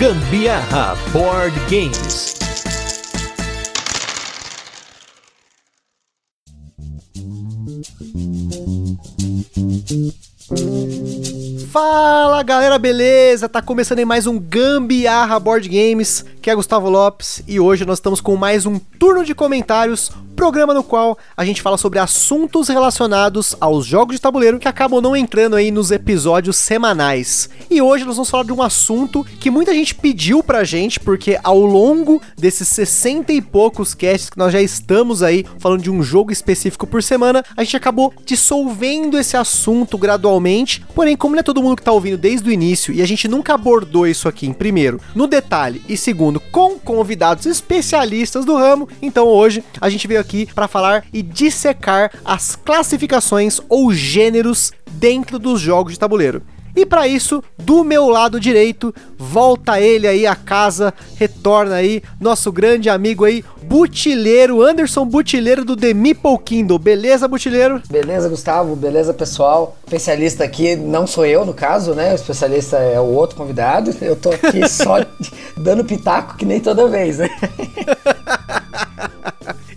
Gambiarra Board Games. Fala galera, beleza? Tá começando aí mais um Gambiarra Board Games, que é Gustavo Lopes, e hoje nós estamos com mais um turno de comentários, programa no qual a gente fala sobre assuntos relacionados aos jogos de tabuleiro que acabam não entrando aí nos episódios semanais. E hoje nós vamos falar de um assunto que muita gente pediu pra gente, porque ao longo desses 60 e poucos casts que nós já estamos aí falando de um jogo específico por semana, a gente acabou dissolvendo esse assunto gradualmente. Porém, como não é todo mundo que tá ouvindo desde o início e a gente nunca abordou isso aqui em primeiro, no detalhe e segundo, com convidados especialistas do ramo, então hoje a gente veio aqui para falar e dissecar as classificações ou gêneros dentro dos jogos de tabuleiro. E para isso, do meu lado direito, volta ele aí a casa, retorna aí nosso grande amigo aí, Butileiro, Anderson Butileiro do The Meeple Kindle. Beleza, Butileiro? Beleza, Gustavo, beleza, pessoal. Especialista aqui não sou eu, no caso, né? O especialista é o outro convidado. Eu tô aqui só dando pitaco que nem toda vez, né?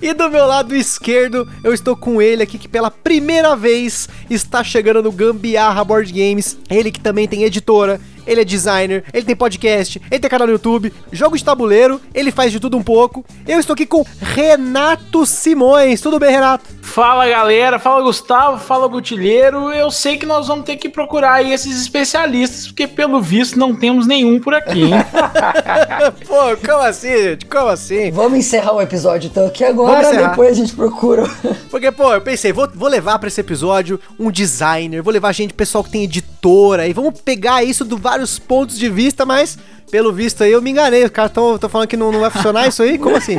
E do meu lado esquerdo, eu estou com ele aqui que pela primeira vez está chegando no Gambiarra Board Games. Ele que também tem editora, ele é designer, ele tem podcast, ele tem canal no YouTube, jogo de tabuleiro, ele faz de tudo um pouco. Eu estou aqui com Renato Simões. Tudo bem, Renato? Fala galera, fala Gustavo, fala Butilheiro. Eu sei que nós vamos ter que procurar aí esses especialistas, porque pelo visto não temos nenhum por aqui, hein? Pô, como assim, gente? Como assim? Vamos encerrar o episódio então aqui agora, depois a gente procura. Porque, pô, eu pensei, vou, vou levar para esse episódio um designer, vou levar gente, pessoal que tem e vamos pegar isso do vários pontos de vista, mas pelo visto aí eu me enganei. Os caras estão falando que não, não vai funcionar isso aí? Como assim?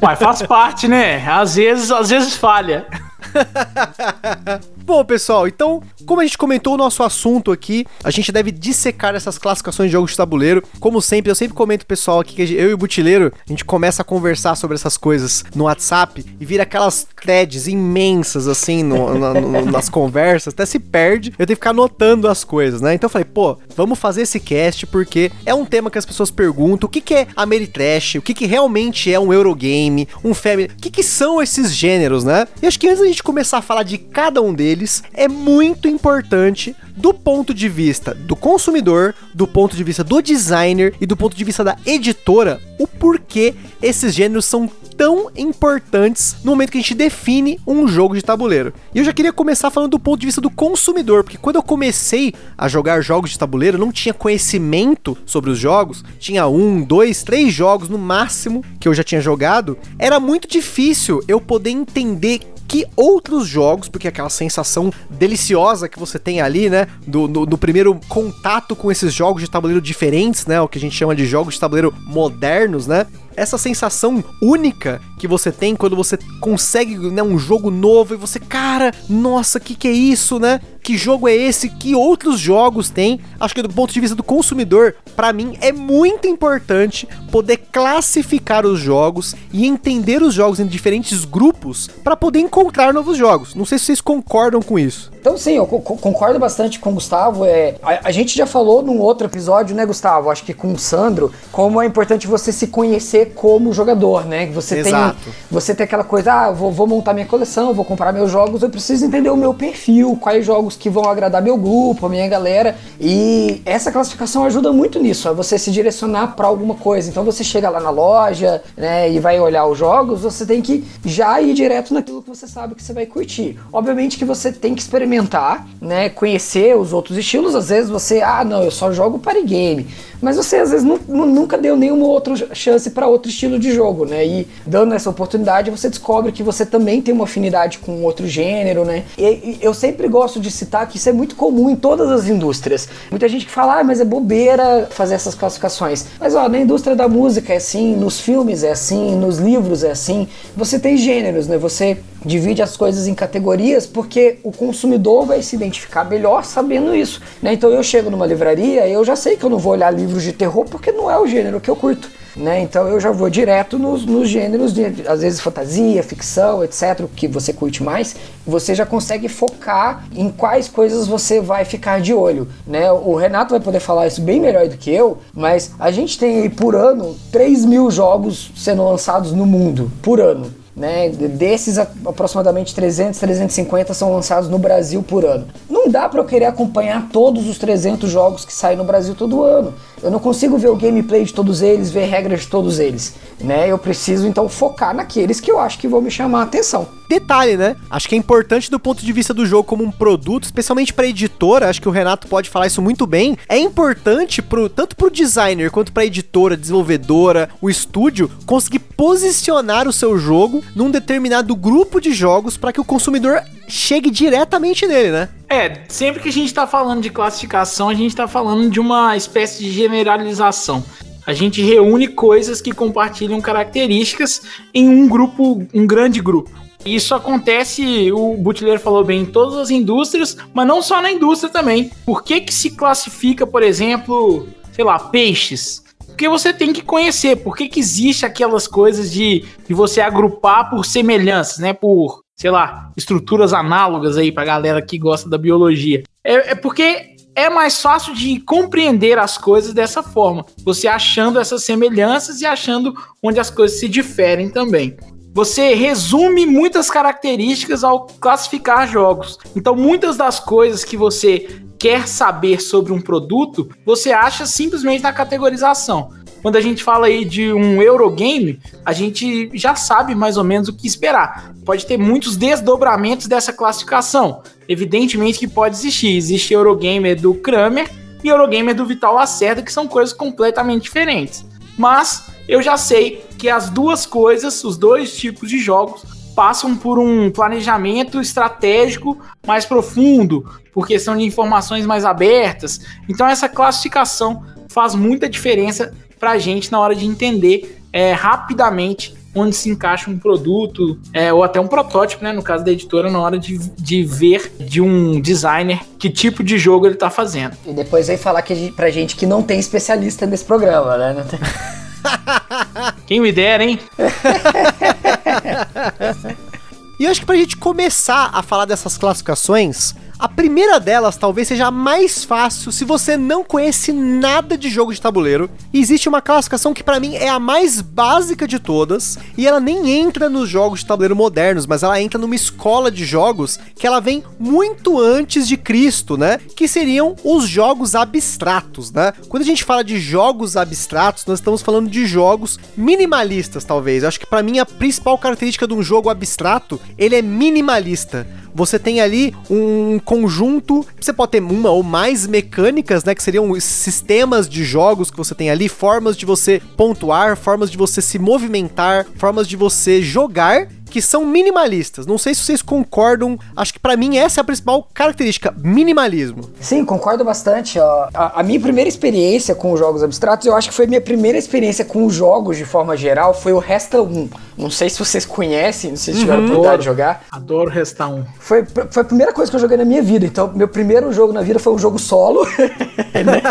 Mas faz parte, né? Às vezes, às vezes falha. Bom, pessoal, então, como a gente comentou o nosso assunto aqui, a gente deve dissecar essas classificações de jogos de tabuleiro. Como sempre, eu sempre comento pessoal aqui que eu e o Butileiro, a gente começa a conversar sobre essas coisas no WhatsApp e vira aquelas threads imensas assim no, no, nas conversas, até se perde. Eu tenho que ficar anotando as coisas, né? Então eu falei, pô, vamos fazer esse cast porque é um tema que as pessoas perguntam o que, que é Ameritrash, o que, que realmente é um Eurogame, um Family, o que, que são esses gêneros, né? E acho que antes da gente começar a falar de cada um deles, é muito importante do ponto de vista do consumidor, do ponto de vista do designer e do ponto de vista da editora, o porquê esses gêneros são tão importantes no momento que a gente define um jogo de tabuleiro. E eu já queria começar falando do ponto de vista do consumidor, porque quando eu comecei a jogar jogos de tabuleiro, não tinha conhecimento sobre os jogos, tinha um, dois, três jogos no máximo que eu já tinha jogado, era muito difícil eu poder entender que outros jogos, porque aquela sensação deliciosa que você tem ali, né, do, do primeiro contato com esses jogos de tabuleiro diferentes, né, o que a gente chama de jogos de tabuleiro modernos, né, essa sensação única que você tem quando você consegue né, um jogo novo e você, cara, nossa, que que é isso, né? Que jogo é esse? Que outros jogos tem? Acho que do ponto de vista do consumidor, para mim é muito importante poder classificar os jogos e entender os jogos em diferentes grupos para poder encontrar novos jogos. Não sei se vocês concordam com isso. Então sim, eu concordo bastante com o Gustavo. É, a, a, gente já falou num outro episódio, né, Gustavo? Acho que com o Sandro, como é importante você se conhecer como jogador, né? Você Exato. tem você tem aquela coisa, ah, vou, vou montar minha coleção, vou comprar meus jogos, eu preciso entender o meu perfil, quais jogos que vão agradar meu grupo, a minha galera. E essa classificação ajuda muito nisso, a você se direcionar para alguma coisa. Então você chega lá na loja, né, e vai olhar os jogos, você tem que já ir direto naquilo que você sabe que você vai curtir. Obviamente que você tem que experimentar, né, conhecer os outros estilos. Às vezes você, ah, não, eu só jogo party game mas você às vezes nunca deu nenhuma outra chance para outro estilo de jogo, né? E dando essa oportunidade, você descobre que você também tem uma afinidade com outro gênero, né? E, e eu sempre gosto de citar que isso é muito comum em todas as indústrias. Muita gente que fala, ah, mas é bobeira fazer essas classificações. Mas ó, na indústria da música é assim, nos filmes é assim, nos livros é assim. Você tem gêneros, né? Você divide as coisas em categorias porque o consumidor vai se identificar melhor sabendo isso. Né? Então eu chego numa livraria, eu já sei que eu não vou olhar livros de terror porque não é o gênero que eu curto. Né? Então eu já vou direto nos, nos gêneros de, às vezes, fantasia, ficção, etc., que você curte mais. Você já consegue focar em quais coisas você vai ficar de olho. Né? O Renato vai poder falar isso bem melhor do que eu, mas a gente tem aí por ano 3 mil jogos sendo lançados no mundo, por ano. Né? Desses, aproximadamente 300, 350 são lançados no Brasil por ano. Não dá para eu querer acompanhar todos os 300 jogos que saem no Brasil todo ano. Eu não consigo ver o gameplay de todos eles, ver regras de todos eles, né? Eu preciso então focar naqueles que eu acho que vão me chamar a atenção. Detalhe, né? Acho que é importante do ponto de vista do jogo como um produto, especialmente para editora, acho que o Renato pode falar isso muito bem. É importante pro tanto pro designer quanto para editora, desenvolvedora, o estúdio conseguir posicionar o seu jogo num determinado grupo de jogos para que o consumidor chegue diretamente nele, né? É, sempre que a gente tá falando de classificação, a gente tá falando de uma espécie de generalização. A gente reúne coisas que compartilham características em um grupo, um grande grupo. Isso acontece, o Butler falou bem, em todas as indústrias, mas não só na indústria também. Por que que se classifica, por exemplo, sei lá, peixes? Porque você tem que conhecer por que, que existe aquelas coisas de, de você agrupar por semelhanças, né? Por sei lá, estruturas análogas aí pra galera que gosta da biologia. É, é porque é mais fácil de compreender as coisas dessa forma. Você achando essas semelhanças e achando onde as coisas se diferem também. Você resume muitas características ao classificar jogos. Então, muitas das coisas que você quer saber sobre um produto, você acha simplesmente na categorização quando a gente fala aí de um Eurogame, a gente já sabe mais ou menos o que esperar. Pode ter muitos desdobramentos dessa classificação. Evidentemente que pode existir. Existe Eurogamer do Kramer e Eurogamer do Vital Lacerda, que são coisas completamente diferentes. Mas eu já sei que as duas coisas, os dois tipos de jogos, passam por um planejamento estratégico mais profundo, por questão de informações mais abertas. Então essa classificação faz muita diferença para a gente na hora de entender é, rapidamente onde se encaixa um produto é, ou até um protótipo, né? No caso da editora, na hora de, de ver de um designer que tipo de jogo ele está fazendo. E depois aí falar que, pra gente que não tem especialista nesse programa, né? Tem... Quem me dera, hein? e eu acho que pra gente começar a falar dessas classificações, a primeira delas talvez seja a mais fácil se você não conhece nada de jogo de tabuleiro. Existe uma classificação que para mim é a mais básica de todas, e ela nem entra nos jogos de tabuleiro modernos, mas ela entra numa escola de jogos que ela vem muito antes de Cristo, né? Que seriam os jogos abstratos, né? Quando a gente fala de jogos abstratos, nós estamos falando de jogos minimalistas, talvez. Eu acho que para mim a principal característica de um jogo abstrato, ele é minimalista você tem ali um conjunto, você pode ter uma ou mais mecânicas, né, que seriam sistemas de jogos que você tem ali, formas de você pontuar, formas de você se movimentar, formas de você jogar que são minimalistas. Não sei se vocês concordam. Acho que para mim essa é a principal característica, minimalismo. Sim, concordo bastante. Ó. A, a, minha primeira experiência com os jogos abstratos, eu acho que foi minha primeira experiência com os jogos de forma geral, foi o Resta 1. Não sei se vocês conhecem, não sei se tiveram uhum. oportunidade de jogar. Adoro Resta 1. Foi, foi a primeira coisa que eu joguei na minha vida. Então, meu primeiro jogo na vida foi um jogo solo. né?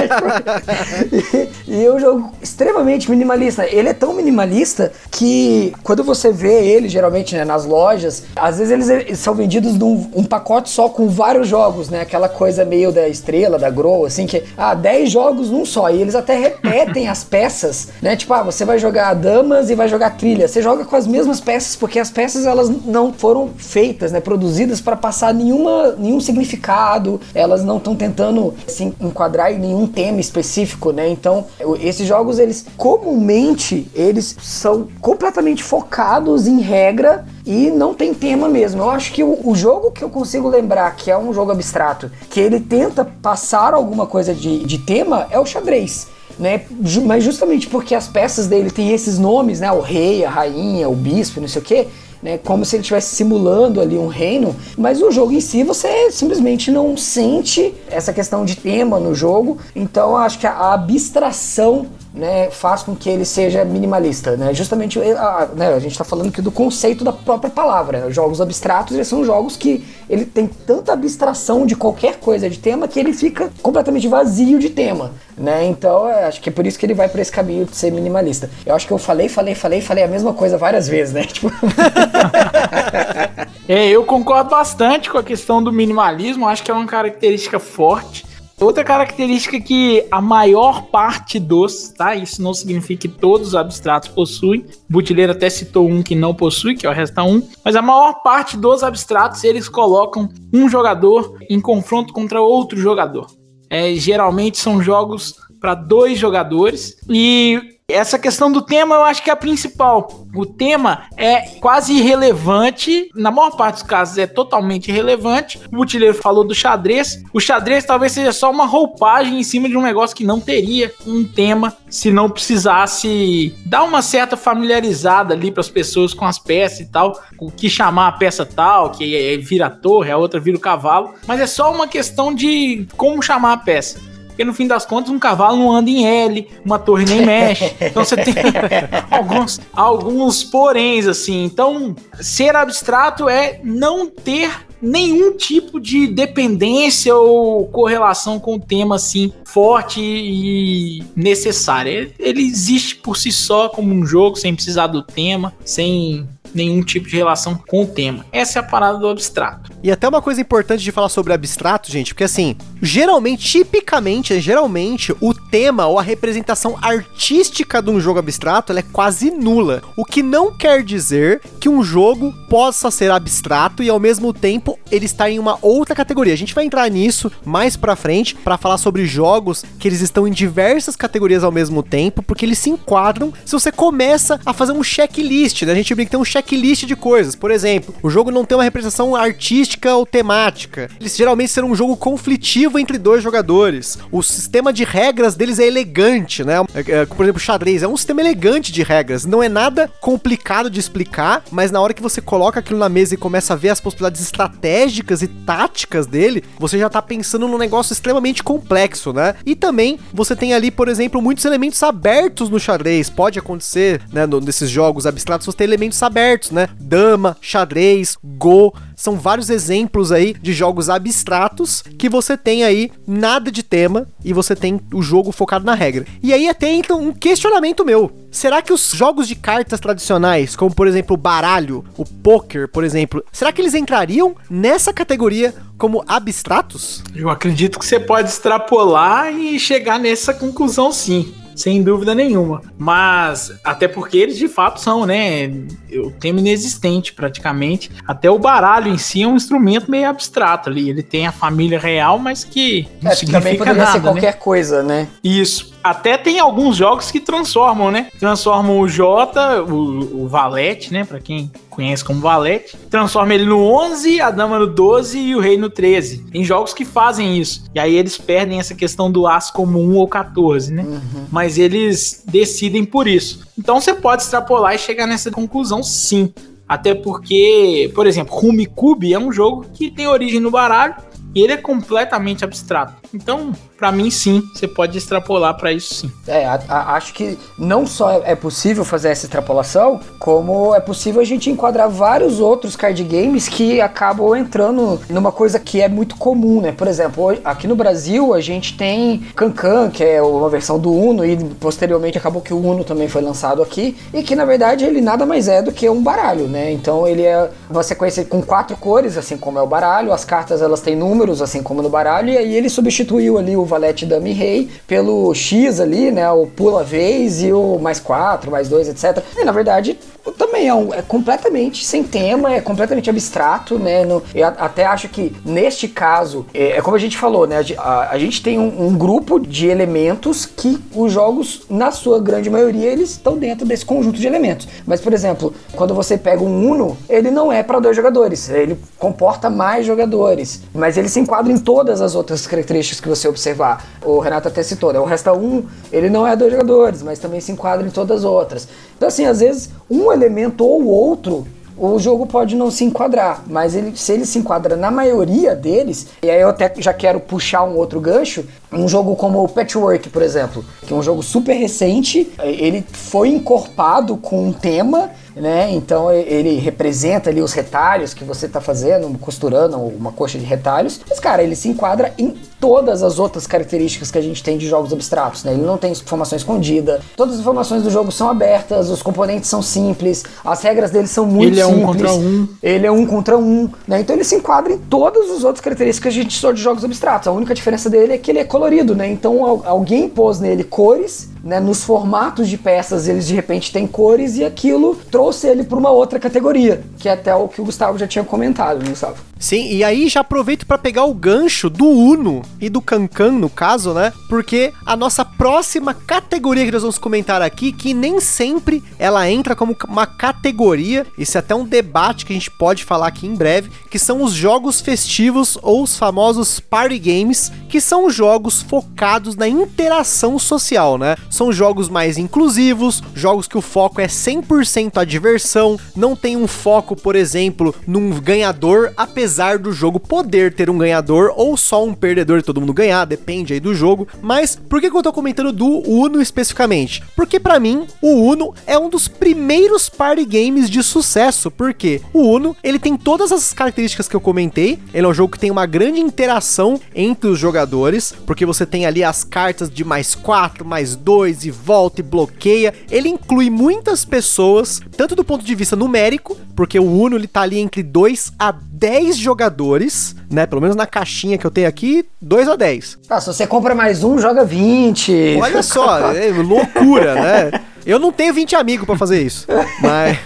e, e é um jogo extremamente minimalista. Ele é tão minimalista que quando você vê ele, geralmente né, nas lojas, às vezes eles são vendidos num um pacote só com vários jogos, né? Aquela coisa meio da estrela, da Grow, assim, que, ah, 10 jogos num só. E eles até repetem as peças, né? Tipo, ah, você vai jogar damas e vai jogar trilha. Você joga com as mesmas peças, porque as peças elas não foram feitas, né? Produzidas para passar nenhuma, nenhum significado, elas não estão tentando se enquadrar em nenhum tema específico, né? Então, esses jogos, eles comumente, eles são completamente focados em regra e não tem tema mesmo. Eu acho que o, o, jogo que eu consigo lembrar que é um jogo abstrato, que ele tenta passar alguma coisa de, de tema, é o xadrez. Né? Mas justamente porque as peças dele têm esses nomes, né? O rei, a rainha, o bispo, não sei o quê. Né, como se ele estivesse simulando ali um reino, mas o jogo em si você simplesmente não sente essa questão de tema no jogo. Então acho que a abstração né, faz com que ele seja minimalista, né? Justamente a, né, a gente está falando aqui do conceito da própria palavra. Né? Jogos abstratos eles são jogos que ele tem tanta abstração de qualquer coisa de tema que ele fica completamente vazio de tema, né? Então é, acho que é por isso que ele vai para esse caminho de ser minimalista. Eu acho que eu falei, falei, falei, falei a mesma coisa várias vezes, né? Tipo... é, eu concordo bastante com a questão do minimalismo. Acho que é uma característica forte Outra característica que a maior parte dos, tá? Isso não significa que todos os abstratos possuem. Butileiro até citou um que não possui, que é o Resta 1. Mas a maior parte dos abstratos, eles colocam um jogador em confronto contra outro jogador. É, geralmente são jogos para dois jogadores e essa questão do tema eu acho que é a principal. O tema é quase irrelevante, na maior parte dos casos é totalmente irrelevante. O Butileiro falou do xadrez. O xadrez talvez seja só uma roupagem em cima de um negócio que não teria um tema se não precisasse dar uma certa familiarizada ali para as pessoas com as peças e tal. O que chamar a peça tal, que vira a torre, a outra vira o cavalo. Mas é só uma questão de como chamar a peça. Porque no fim das contas, um cavalo não anda em L, uma torre nem mexe. Então você tem alguns, alguns poréns, assim. Então, ser abstrato é não ter nenhum tipo de dependência ou correlação com o tema assim forte e necessária. Ele existe por si só como um jogo, sem precisar do tema, sem nenhum tipo de relação com o tema. Essa é a parada do abstrato. E até uma coisa importante de falar sobre abstrato, gente, porque assim, geralmente, tipicamente, geralmente, o tema ou a representação artística de um jogo abstrato é quase nula. O que não quer dizer que um jogo possa ser abstrato e ao mesmo tempo ele está em uma outra categoria. A gente vai entrar nisso mais pra frente para falar sobre jogos que eles estão em diversas categorias ao mesmo tempo, porque eles se enquadram se você começa a fazer um checklist, né? A gente brinca que tem um checklist de coisas. Por exemplo, o jogo não tem uma representação artística ou temática. Eles geralmente serão um jogo conflitivo entre dois jogadores. O sistema de regras deles é elegante, né? É, é, por exemplo, xadrez é um sistema elegante de regras. Não é nada complicado de explicar, mas na hora que você coloca aquilo na mesa e começa a ver as possibilidades estratégicas e táticas dele, você já tá pensando num negócio extremamente complexo, né? E também você tem ali, por exemplo, muitos elementos abertos no xadrez. Pode acontecer, né, nesses jogos abstratos, você tem elementos abertos abertos, né? Dama, xadrez, Go, são vários exemplos aí de jogos abstratos que você tem aí nada de tema e você tem o jogo focado na regra. E aí até então um questionamento meu. Será que os jogos de cartas tradicionais, como por exemplo o baralho, o poker, por exemplo, será que eles entrariam nessa categoria como abstratos? Eu acredito que você pode extrapolar e chegar nessa conclusão sim sem dúvida nenhuma. Mas, até porque eles de fato são, né? O tema inexistente praticamente. Até o baralho em si é um instrumento meio abstrato ali. Ele tem a família real, mas que não é, significa também poderia nada, ser né? qualquer né? coisa, né? Isso. Até tem alguns jogos que transformam, né? Transformam o J, o, o Valete, né? Pra quem conhece como Valete. Transforma ele no 11, a Dama no 12 e o Rei no 13. Tem jogos que fazem isso. E aí eles perdem essa questão do As como 1 ou 14, né? Uhum. Mas eles decidem por isso. Então você pode extrapolar e chegar nessa conclusão sim. Até porque, por exemplo, Rumicube é um jogo que tem origem no baralho e ele é completamente abstrato. Então, para mim, sim, você pode extrapolar para isso sim. É, a, a, acho que não só é possível fazer essa extrapolação, como é possível a gente enquadrar vários outros card games que acabam entrando numa coisa que é muito comum, né? Por exemplo, aqui no Brasil a gente tem Cancan, que é uma versão do Uno, e posteriormente acabou que o Uno também foi lançado aqui, e que na verdade ele nada mais é do que um baralho, né? Então ele é uma sequência com quatro cores, assim como é o baralho, as cartas elas têm assim como no baralho, e aí ele substituiu ali o valete dame rei pelo X ali, né? O pula vez e o mais 4, mais 2, etc. E na verdade também é, um, é, completamente sem tema, é completamente abstrato, né? No, eu até acho que neste caso, é, é como a gente falou, né? A, a gente tem um, um, grupo de elementos que os jogos, na sua grande maioria, eles estão dentro desse conjunto de elementos. Mas, por exemplo, quando você pega um Uno, ele não é para dois jogadores, ele comporta mais jogadores, mas ele se enquadra em todas as outras características que você observar. O Renato até citou, né? O Resta 1, ele não é dois jogadores, mas também se enquadra em todas as outras. Então, assim, às vezes, um elemento ou outro o jogo pode não se enquadrar, mas ele, se ele se enquadra na maioria deles, e aí eu até já quero puxar um outro gancho, um jogo como o Patchwork, por exemplo, que é um jogo super recente, ele foi encorpado com um tema né? Então ele representa ali os retalhos que você está fazendo, costurando uma coxa de retalhos. Mas, cara, ele se enquadra em todas as outras características que a gente tem de jogos abstratos, né? Ele não tem informação escondida, todas as informações do jogo são abertas, os componentes são simples, as regras dele são muito ele simples. Ele é um contra um. Ele é um contra um, né? Então ele se enquadra em todas as outras características que a gente só de jogos abstratos. A única diferença dele é que ele é colorido, né? Então alguém pôs nele cores, né? Nos formatos de peças eles de repente têm cores e aquilo trouxe ele para uma outra categoria, que é até o que o Gustavo já tinha comentado, né, Gustavo? Sim, e aí já aproveito para pegar o gancho do Uno e do Cancan, no caso, né? Porque a nossa próxima categoria que nós vamos comentar aqui, que nem sempre ela entra como uma categoria, isso é até um debate que a gente pode falar aqui em breve, que são os jogos festivos ou os famosos party games, que são jogos focados na interação social, né? São jogos mais inclusivos, jogos que o foco é 100% a diversão, não tem um foco, por exemplo, num ganhador, apesar do jogo poder ter um ganhador ou só um perdedor e todo mundo ganhar, depende aí do jogo. Mas por que, que eu tô comentando do Uno especificamente? Porque para mim, o Uno é um dos primeiros party games de sucesso, porque o Uno, ele tem todas as características que eu comentei, ele é um jogo que tem uma grande interação entre os jogadores, porque você tem ali as cartas de mais 4, mais 2 e volta e bloqueia. Ele inclui muitas pessoas, tanto do ponto de vista numérico, porque o Uno ele tá ali entre 2 a 10 jogadores, né? Pelo menos na caixinha que eu tenho aqui, 2 a 10. Ah, se você compra mais um, joga 20. Olha só, é loucura, né? Eu não tenho 20 amigos para fazer isso. Mas.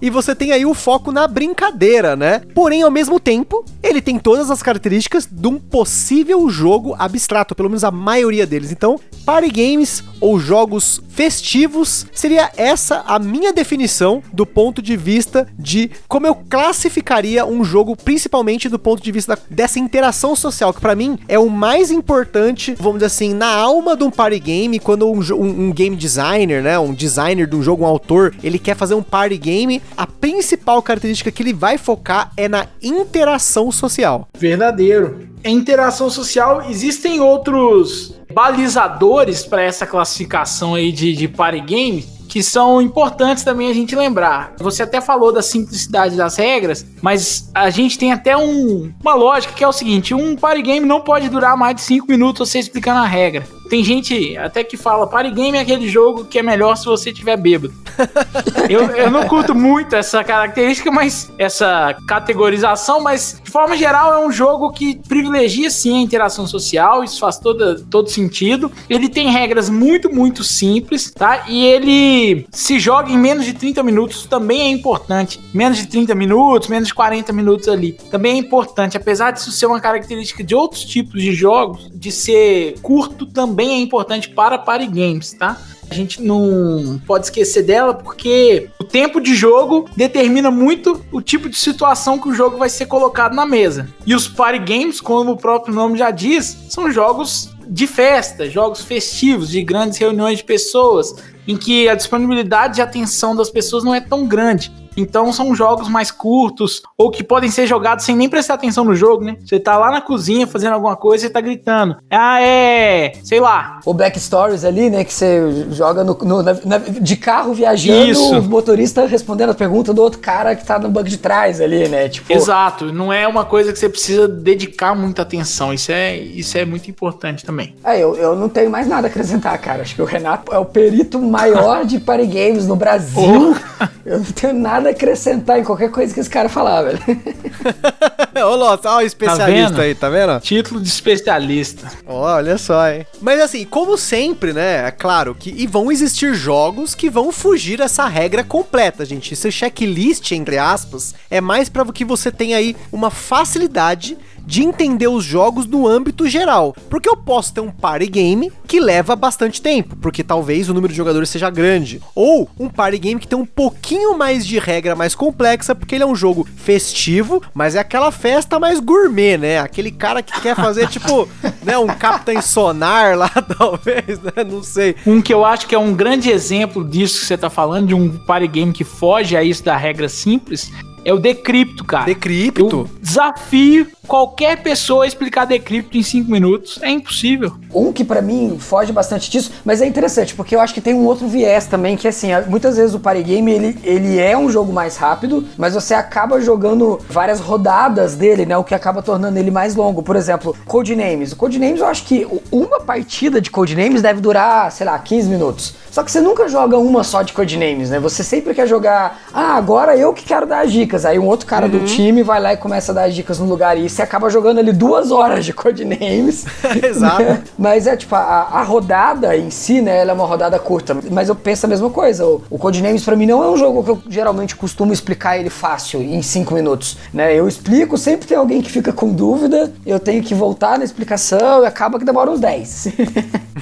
e você tem aí o foco na brincadeira, né? Porém, ao mesmo tempo, ele tem todas as características de um possível jogo abstrato, pelo menos a maioria deles. Então, party games ou jogos festivos seria essa a minha definição do ponto de vista de como eu classificaria um jogo, principalmente do ponto de vista dessa interação social, que para mim é o mais importante, vamos dizer assim, na alma de um party game, quando um, um, um game designer, né? Um designer de um jogo, um autor, ele quer fazer um party game, a principal característica que ele vai focar é na interação social. Verdadeiro. É interação social, existem outros balizadores para essa classificação aí de, de party game que são importantes também a gente lembrar. Você até falou da simplicidade das regras, mas a gente tem até um, uma lógica que é o seguinte: um party game não pode durar mais de 5 minutos você explicando a regra. Tem gente até que fala, party game é aquele jogo que é melhor se você tiver bêbado. eu, eu não curto muito essa característica, mas essa categorização, mas de forma geral é um jogo que privilegia sim a interação social, isso faz toda, todo sentido. Ele tem regras muito, muito simples, tá? E ele se joga em menos de 30 minutos, também é importante. Menos de 30 minutos, menos de 40 minutos ali. Também é importante, apesar disso ser uma característica de outros tipos de jogos, de ser curto também também é importante para party games, tá? A gente não pode esquecer dela porque o tempo de jogo determina muito o tipo de situação que o jogo vai ser colocado na mesa. E os party games, como o próprio nome já diz, são jogos de festa, jogos festivos, de grandes reuniões de pessoas, em que a disponibilidade de atenção das pessoas não é tão grande. Então são jogos mais curtos ou que podem ser jogados sem nem prestar atenção no jogo, né? Você tá lá na cozinha fazendo alguma coisa e tá gritando. Ah, é. Sei lá. O Black Stories ali, né? Que você joga no, no na, na, de carro viajando, Isso. o motorista respondendo a pergunta do outro cara que tá no banco de trás ali, né? Tipo... Exato. Não é uma coisa que você precisa dedicar muita atenção. Isso é, isso é muito importante também. É, eu, eu não tenho mais nada a acrescentar, cara. Acho que o Renato é o perito maior de party games no Brasil. Oh. Eu não tenho nada nada a acrescentar em qualquer coisa que esse cara falar, velho. Ô, o especialista tá aí, tá vendo? Título de especialista. olha só, hein? Mas assim, como sempre, né? É claro que e vão existir jogos que vão fugir essa regra completa, gente. Esse checklist, entre aspas, é mais para que você tenha aí uma facilidade de entender os jogos no âmbito geral. Porque eu posso ter um party game que leva bastante tempo, porque talvez o número de jogadores seja grande. Ou um party game que tem um pouquinho mais de regra mais complexa, porque ele é um jogo festivo, mas é aquela festa mais gourmet, né? Aquele cara que quer fazer, tipo, né, um Capitão Sonar lá, talvez, né? Não sei. Um que eu acho que é um grande exemplo disso que você tá falando, de um party game que foge a isso da regra simples, é o Decrypto, cara. Decrypto? Eu desafio qualquer pessoa a explicar Decrypto em 5 minutos. É impossível. Um que para mim foge bastante disso, mas é interessante, porque eu acho que tem um outro viés também, que assim, muitas vezes o party game, ele, ele é um jogo mais rápido, mas você acaba jogando várias rodadas dele, né? O que acaba tornando ele mais longo. Por exemplo, Codenames. O Codenames, eu acho que uma partida de Codenames deve durar, sei lá, 15 minutos. Só que você nunca joga uma só de Codenames, né? Você sempre quer jogar, ah, agora eu que quero dar as dicas. Aí um outro cara uhum. do time vai lá e começa a dar as dicas no lugar. E você acaba jogando ali duas horas de Codenames. Exato. Né? Mas é tipo, a, a, rodada em si, né? Ela é uma rodada curta. Mas eu penso a mesma coisa. O, o Codenames pra mim não é um jogo que eu geralmente costumo explicar ele fácil, em cinco minutos. Né? Eu explico, sempre tem alguém que fica com dúvida, eu tenho que voltar na explicação e acaba que demora uns 10.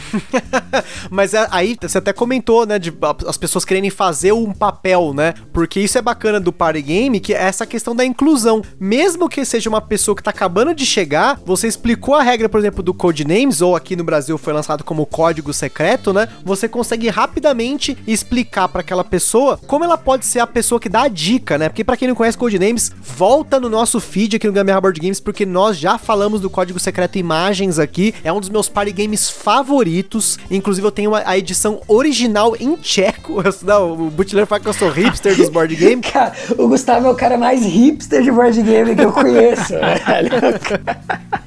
Mas é, aí você até comentou, né, de as pessoas quererem fazer um papel, né? Porque isso é bacana do party game, que é essa questão da inclusão. Mesmo que seja uma pessoa que tá acabando de chegar, você explicou a regra, por exemplo, do Codenames, ou aqui no Brasil foi lançado como código secreto, né? Você consegue rapidamente explicar para aquela pessoa como ela pode ser a pessoa que dá a dica, né? Porque para quem não conhece Codenames, volta no nosso feed aqui no Gambiarra Board Games, porque nós já falamos do código secreto imagens aqui. É um dos meus party games favoritos. Inclusive, eu tenho a edição original original em tcheco. Eu, não, o Butler fala que eu sou hipster dos board games. Cara, o Gustavo é o cara mais hipster de board game que eu conheço.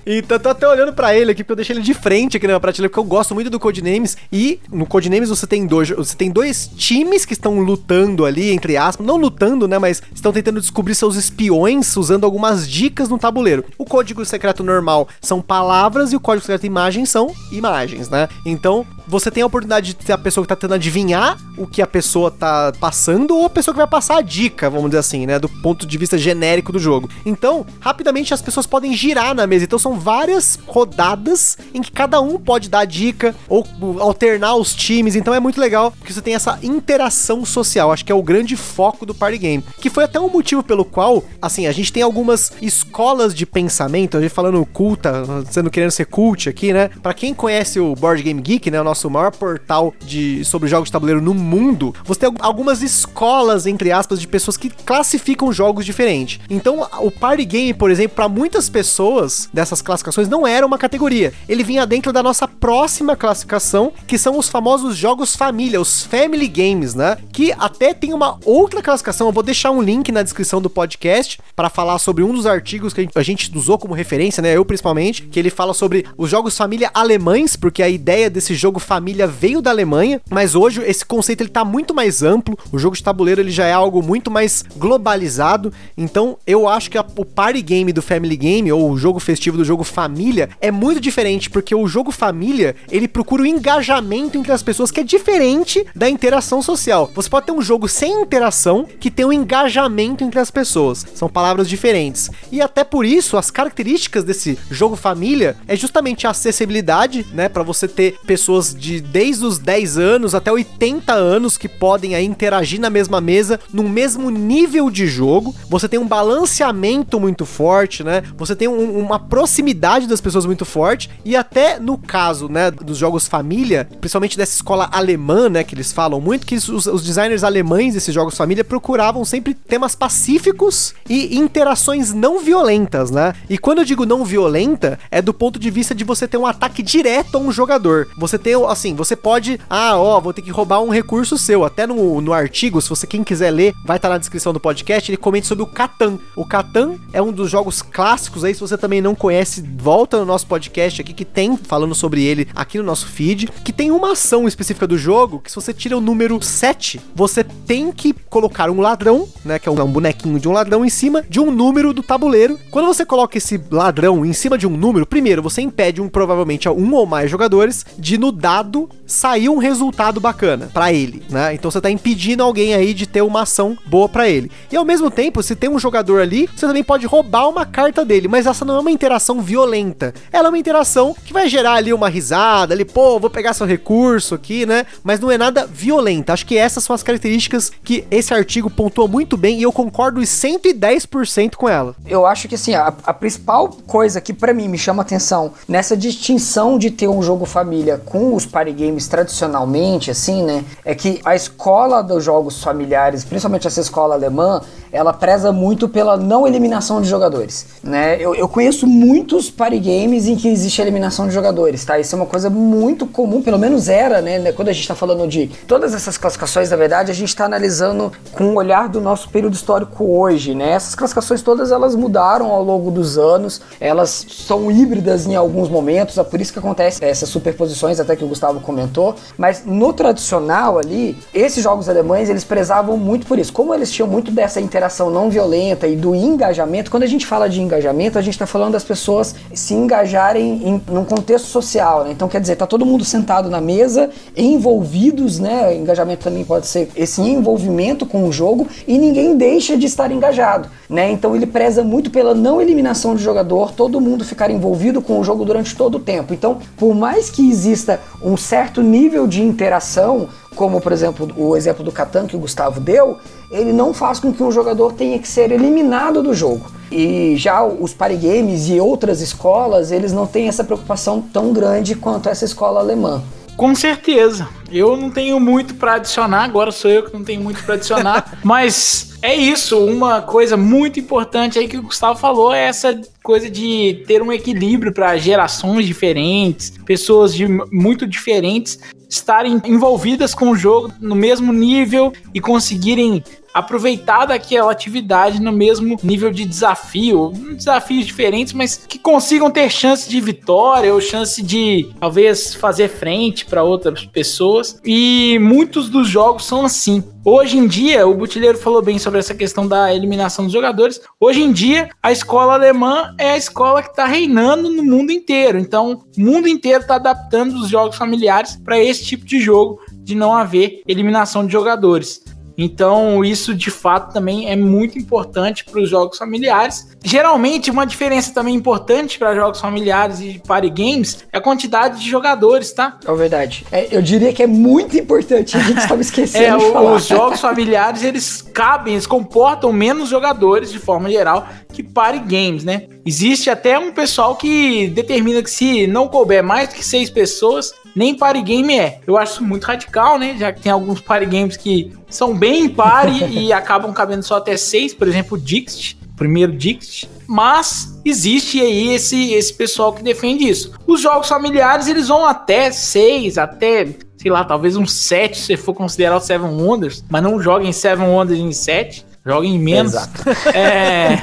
Então tô até olhando para ele aqui, porque eu deixei ele de frente aqui na prateleira, porque eu gosto muito do Codenames. E no Codenames você tem dois, você tem dois times que estão lutando ali, entre aspas, não lutando, né, mas estão tentando descobrir seus espiões usando algumas dicas no tabuleiro. O código secreto normal são palavras e o código secreto imagem são imagens, né? Então, você tem a oportunidade de ter a pessoa que tá tentando adivinhar o que a pessoa tá passando ou a pessoa que vai passar a dica, vamos dizer assim, né, do ponto de vista genérico do jogo. Então, rapidamente as pessoas podem girar na mesa. Então são várias rodadas em que cada um pode dar dica ou alternar os times. Então é muito legal porque você tem essa interação social. Acho que é o grande foco do party game, que foi até um motivo pelo qual, assim, a gente tem algumas escolas de pensamento, a gente falando culta, sendo querendo ser cult aqui, né? Para quem conhece o Board Game Geek, né, o nosso maior portal de sobre jogos de tabuleiro no mundo, você tem algumas escolas entre aspas de pessoas que classificam jogos diferentes. Então, o party game, por exemplo, para muitas pessoas dessas classificações não era uma categoria. Ele vinha dentro da nossa próxima classificação, que são os famosos jogos família, os family games, né? Que até tem uma outra classificação. Eu vou deixar um link na descrição do podcast para falar sobre um dos artigos que a gente usou como referência, né? Eu principalmente, que ele fala sobre os jogos família alemães, porque a ideia desse jogo família veio da Alemanha, mas hoje esse conceito ele tá muito mais amplo. O jogo de tabuleiro ele já é algo muito mais globalizado. Então, eu acho que a, o party game do family game ou o jogo festivo do jogo família é muito diferente, porque o jogo família, ele procura o engajamento entre as pessoas que é diferente da interação social. Você pode ter um jogo sem interação que tem um engajamento entre as pessoas. São palavras diferentes. E até por isso, as características desse jogo família é justamente a acessibilidade, né, para você ter pessoas de desde os 10 anos até 80 anos que podem aí interagir na mesma mesa, no mesmo nível de jogo. Você tem um balanceamento muito forte, né? Você tem um, uma proximidade das pessoas muito forte e até no caso, né, dos jogos família, principalmente dessa escola alemã, né, que eles falam muito que os, os designers alemães desses jogos família procuravam sempre temas pacíficos e interações não violentas, né? E quando eu digo não violenta, é do ponto de vista de você ter um ataque direto a um jogador. Você tem, assim, você pode, ah, ó, vou ter que roubar um recurso seu. Até no, no artigo, se você quem quiser ler, vai estar tá na descrição do podcast, ele comenta sobre o Catan. O Catan é um dos jogos clássicos aí, se você também não conhece, volta no nosso podcast aqui que tem falando sobre ele aqui no nosso feed, que tem uma ação específica do jogo que se você tira o número 7, você tem que colocar um ladrão, né, que é um bonequinho de um ladrão em cima de um número do tabuleiro. Quando você coloca esse ladrão em cima de um número, primeiro você impede um provavelmente um ou mais jogadores de no saiu um resultado bacana para ele, né? Então você tá impedindo alguém aí de ter uma ação boa para ele. E ao mesmo tempo, se tem um jogador ali, você também pode roubar uma carta dele, mas essa não é uma interação violenta. Ela é uma interação que vai gerar ali uma risada, ali, pô, vou pegar seu recurso aqui, né? Mas não é nada violenta. Acho que essas são as características que esse artigo pontua muito bem e eu concordo 110% com ela. Eu acho que assim, a, a principal coisa que para mim me chama atenção nessa distinção de ter um jogo família com os party games tradicionalmente, assim, né? É que a escola dos jogos familiares, principalmente essa escola alemã, ela preza muito pela não eliminação de jogadores, né? Eu, eu conheço muitos party games em que existe eliminação de jogadores, tá? Isso é uma coisa muito comum, pelo menos era, né? Quando a gente está falando de todas essas classificações, na verdade, a gente está analisando com o olhar do nosso período histórico hoje, né? Essas classificações todas elas mudaram ao longo dos anos, elas são híbridas em alguns momentos, é por isso que acontece essas superposições, até que o Gustavo comentou, mas no tradicional ali, esses jogos alemães, eles prezavam muito por isso. Como eles tinham muito dessa interação não violenta e do engajamento, quando a gente fala de engajamento, a gente está falando das pessoas se engajarem em num contexto social, né? Então quer dizer, tá todo mundo sentado na mesa, envolvidos, né? Engajamento também pode ser esse envolvimento com o jogo e ninguém deixa de estar engajado, né? Então ele preza muito pela não eliminação de jogador, todo mundo ficar envolvido com o jogo durante todo o tempo. Então, por mais que exista um certo nível de interação, como por exemplo o exemplo do Catan que o Gustavo deu, ele não faz com que um jogador tenha que ser eliminado do jogo. E já os party games e outras escolas, eles não têm essa preocupação tão grande quanto essa escola alemã. Com certeza. Eu não tenho muito para adicionar, agora sou eu que não tenho muito para adicionar, mas é isso, uma coisa muito importante aí que o Gustavo falou é essa coisa de ter um equilíbrio para gerações diferentes, pessoas de muito diferentes estarem envolvidas com o jogo no mesmo nível e conseguirem aproveitar daquela atividade no mesmo nível de desafio, desafios diferentes, mas que consigam ter chance de vitória ou chance de talvez fazer frente para outras pessoas. E muitos dos jogos são assim. Hoje em dia, o Butileiro falou bem sobre essa questão da eliminação dos jogadores. Hoje em dia, a escola alemã é a escola que está reinando no mundo inteiro. Então, o mundo inteiro está adaptando os jogos familiares para esse tipo de jogo de não haver eliminação de jogadores. Então, isso de fato também é muito importante para os jogos familiares. Geralmente, uma diferença também importante para jogos familiares e party games é a quantidade de jogadores, tá? É verdade. É, eu diria que é muito importante, a gente estava esquecendo é, de falar. Os jogos familiares, eles cabem, eles comportam menos jogadores de forma geral que party games, né? Existe até um pessoal que determina que se não couber mais do que seis pessoas, nem party game é. Eu acho isso muito radical, né? Já que tem alguns party games que são bem party e acabam cabendo só até seis, por exemplo, o Dixit, primeiro Dixit. Mas existe aí esse, esse pessoal que defende isso. Os jogos familiares, eles vão até seis, até sei lá, talvez um 7 se for considerar o Seven Wonders, mas não joguem Seven Wonders em 7 joga em menos. É,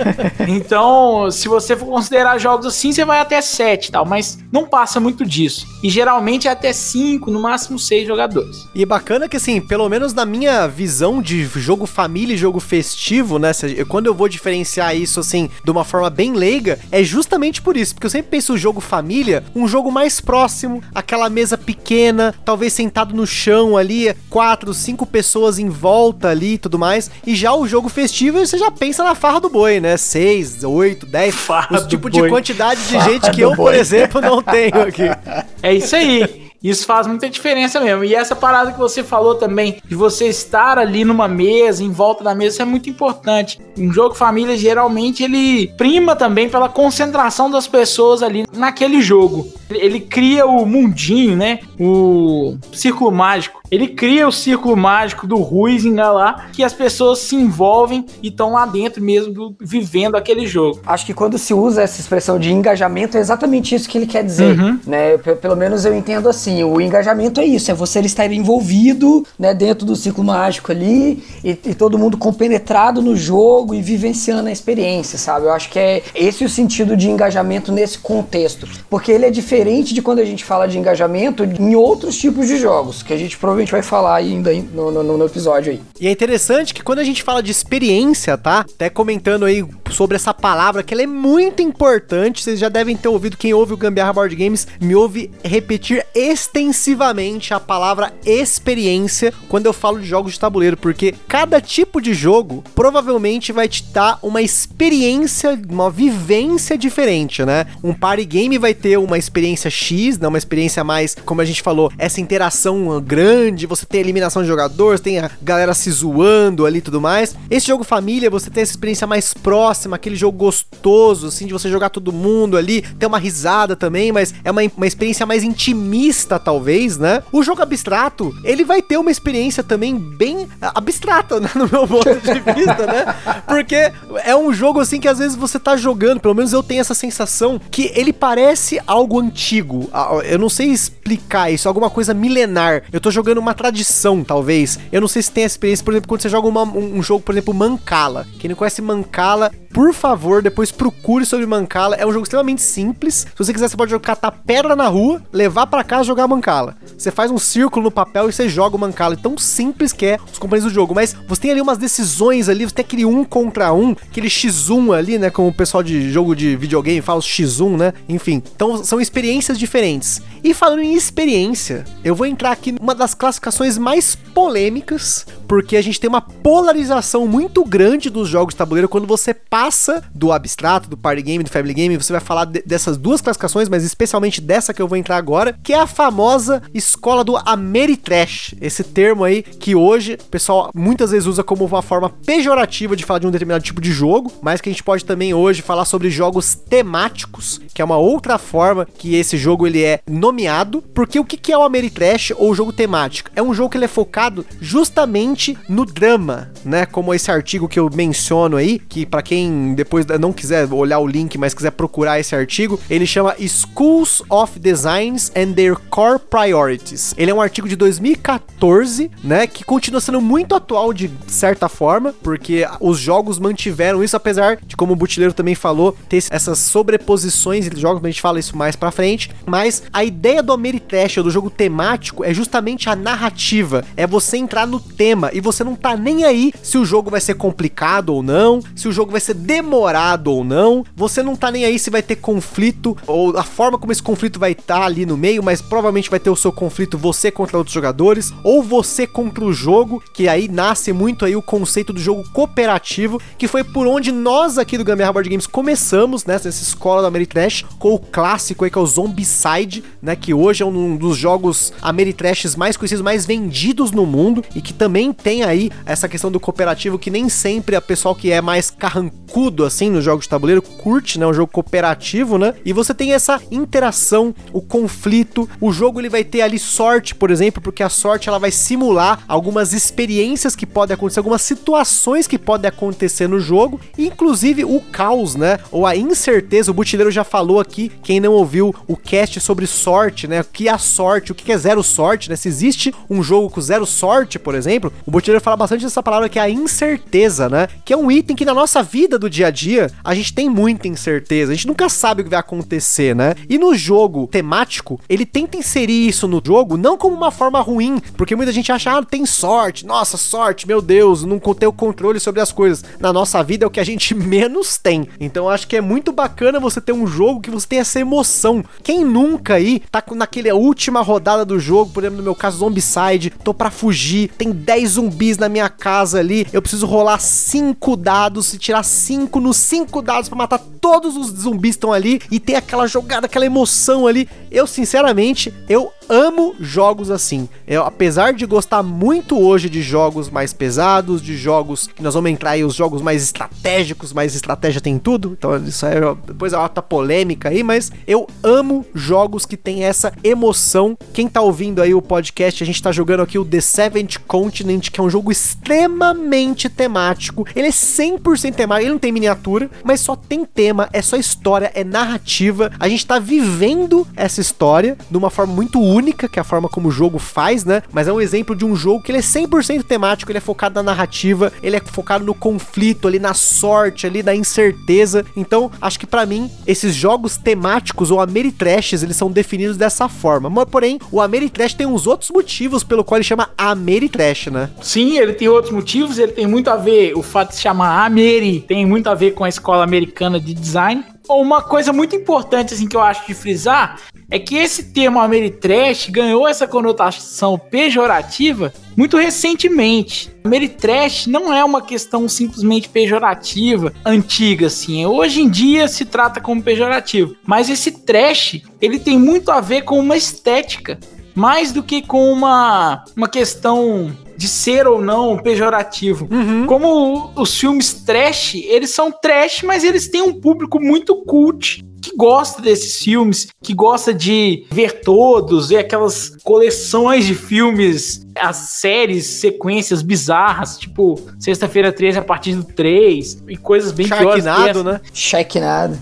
então, se você for considerar jogos assim, você vai até 7 tal, mas não passa muito disso. E geralmente é até 5, no máximo 6 jogadores. E bacana que assim, pelo menos na minha visão de jogo família e jogo festivo, né, quando eu vou diferenciar isso assim de uma forma bem leiga, é justamente por isso, porque eu sempre penso o jogo família, um jogo mais próximo, aquela mesa pequena, talvez sentado no chão ali, quatro, cinco pessoas em volta ali e tudo mais, e já o jogo festivo, você já pensa na farra do boi, né? 6, 8, 10. Farra o tipo de quantidade de farra gente que eu, boi. por exemplo, não tenho aqui. É isso aí. Isso faz muita diferença mesmo. E essa parada que você falou também, de você estar ali numa mesa, em volta da mesa, isso é muito importante. Um jogo família, geralmente, ele prima também pela concentração das pessoas ali naquele jogo. Ele cria o mundinho, né? O círculo mágico ele cria o círculo mágico do Huizinga lá, que as pessoas se envolvem e estão lá dentro mesmo, do, vivendo aquele jogo. Acho que quando se usa essa expressão de engajamento, é exatamente isso que ele quer dizer, uhum. né? P pelo menos eu entendo assim, o engajamento é isso, é você estar envolvido, né, dentro do ciclo mágico ali e, e todo mundo compenetrado no jogo e vivenciando a experiência, sabe? Eu acho que é esse o sentido de engajamento nesse contexto, porque ele é diferente de quando a gente fala de engajamento em outros tipos de jogos, que a gente provavelmente provavelmente vai falar ainda no, no, no episódio aí. E é interessante que quando a gente fala de experiência, tá? Até comentando aí sobre essa palavra que ela é muito importante. Vocês já devem ter ouvido, quem ouve o Gambiarra Board Games me ouve repetir extensivamente a palavra experiência quando eu falo de jogos de tabuleiro, porque cada tipo de jogo provavelmente vai te dar uma experiência, uma vivência diferente, né? Um party game vai ter uma experiência X, né? Uma experiência mais, como a gente falou, essa interação grande, você tem eliminação de jogadores, tem a galera se zoando ali e tudo mais. Esse jogo família, você tem essa experiência mais próxima, aquele jogo gostoso, assim, de você jogar todo mundo ali, ter uma risada também, mas é uma, uma experiência mais intimista, talvez, né? O jogo abstrato, ele vai ter uma experiência também bem abstrata, né? No meu ponto de vista, né? Porque é um jogo, assim, que às vezes você tá jogando, pelo menos eu tenho essa sensação, que ele parece algo antigo. Eu não sei explicar isso, alguma coisa milenar. Eu tô jogando uma tradição, talvez. Eu não sei se tem essa experiência, por exemplo, quando você joga uma, um, jogo, por exemplo, Mancala. Quem não conhece Mancala, por favor, depois procure sobre Mancala. É um jogo extremamente simples. Se você quiser, você pode catar pedra na rua, levar para casa e jogar Mancala. Você faz um círculo no papel e você joga o Mancala. É tão simples que é os componentes do jogo. Mas você tem ali umas decisões ali, você tem aquele um contra um, aquele X1 ali, né? Como o pessoal de jogo de videogame fala, os X1, né? Enfim. Então são experiências diferentes. E falando em experiência, eu vou entrar aqui numa das classificações mais polêmicas, porque a gente tem uma polarização muito grande dos jogos de tabuleiro quando você passa do abstrato, do party game, do family game, você vai falar de, dessas duas classificações, mas especialmente dessa que eu vou entrar agora, que é a famosa escola do Ameritrash. Esse termo aí que hoje o pessoal muitas vezes usa como uma forma pejorativa de falar de um determinado tipo de jogo, mas que a gente pode também hoje falar sobre jogos temáticos, que é uma outra forma que esse jogo ele é nomeado, porque o que é o Ameritrash ou jogo temático? É um jogo que ele é focado justamente no drama, né? Como esse artigo que eu menciono aí, que para quem depois não quiser olhar o link, mas quiser procurar esse artigo, ele chama Schools of Designs and Their Core Priorities. Ele é um artigo de 2014, né, que continua sendo muito atual de certa forma, porque os jogos mantiveram isso apesar de como o Butileiro também falou, ter essas sobreposições entre jogos, a gente fala isso mais para frente, mas a ideia do Ameritrash do jogo temático é justamente a narrativa, é você entrar no tema e você não tá nem aí se o jogo vai ser complicado ou não, se o jogo vai ser demorado ou não, você não tá nem aí se vai ter conflito ou a forma como esse conflito vai estar tá ali no meio, mas provavelmente vai ter o seu conflito você contra outros jogadores ou você contra o jogo, que aí nasce muito aí o conceito do jogo cooperativo, que foi por onde nós aqui do Gambiarra Board Games começamos, né, nessa escola do Ameritrash, com o clássico aí que é o Zombicide, né, que hoje é um dos jogos Ameritrashes mais conhecidos, mais vendidos no mundo e que também tem aí essa questão do cooperativo que nem sempre a pessoal que é mais carrancudo assim nos jogos de tabuleiro curte, né, um jogo cooperativo, né? E você tem essa interação, o conflito, o jogo ele vai ter ali sorte, por exemplo, porque a sorte ela vai simular algumas experiências que podem acontecer, algumas situações que podem acontecer no jogo, inclusive o caos, né? Ou a incerteza. O Butileiro já falou aqui, quem não ouviu o cast sobre sorte, né? O que é a sorte, o que é zero sorte, né? Se existe um jogo com zero sorte, por exemplo, o Butileiro fala bastante dessa palavra que é a incerteza, né? Que é um item que na nossa vida do dia a dia a gente tem muita incerteza, a gente nunca sabe o que vai acontecer, né? E no jogo temático, ele tenta inserir isso no jogo não como uma forma ruim, porque muita gente acha, ah, tem sorte, nossa, sorte, meu Deus, não ter o controle sobre as coisas. Na nossa vida é o que a gente menos tem. Então acho que é muito bacana você ter um jogo que você tem essa emoção. Quem nunca aí tá naquela última rodada do jogo, por exemplo, no meu caso, Zombicide, tô para fugir, tem 10 zumbis na minha casa ali, eu preciso rolar 5 dados e tirar 5 nos 5 dados para matar todos os zumbis estão ali e ter aquela jogada, aquela emoção ali. Eu, sinceramente, eu amo jogos assim. Eu, apesar de gostar muito hoje de jogos mais pesados, de jogos que nós vamos entrar aí, os jogos mais estratégicos, mais estratégia tem tudo. Então, isso é depois é outra polêmica aí, mas eu amo jogos que tem essa emoção. Quem tá ouvindo aí o podcast, a gente tá jogando aqui o The Seventh Continent, que é um jogo extremamente temático. Ele é 100% temático, ele não tem miniatura, mas só tem tema, é só história, é narrativa. A gente tá vivendo essa história de uma forma muito única que é a forma como o jogo faz, né? Mas é um exemplo de um jogo que ele é 100% temático, ele é focado na narrativa, ele é focado no conflito, ali na sorte, ali na incerteza. Então, acho que para mim, esses jogos temáticos ou Ameritrashes, eles são definidos dessa forma. Mas, porém, o Ameritrash tem uns outros motivos pelo qual ele chama Ameritrash, né? Sim, ele tem outros motivos, ele tem muito a ver, o fato de se chamar Ameri, tem muito a ver com a escola americana de design. Uma coisa muito importante assim que eu acho de frisar é que esse termo Ameritrash ganhou essa conotação pejorativa muito recentemente. Ameritrash não é uma questão simplesmente pejorativa, antiga assim. Hoje em dia se trata como pejorativo, mas esse trash, ele tem muito a ver com uma estética, mais do que com uma uma questão de ser ou não pejorativo. Uhum. Como os filmes trash, eles são trash, mas eles têm um público muito cult que gosta desses filmes, que gosta de ver todos, ver aquelas coleções de filmes, as séries, sequências bizarras, tipo Sexta-feira 13 a partir do 3 e coisas bem Sharknado, né? Sharknado.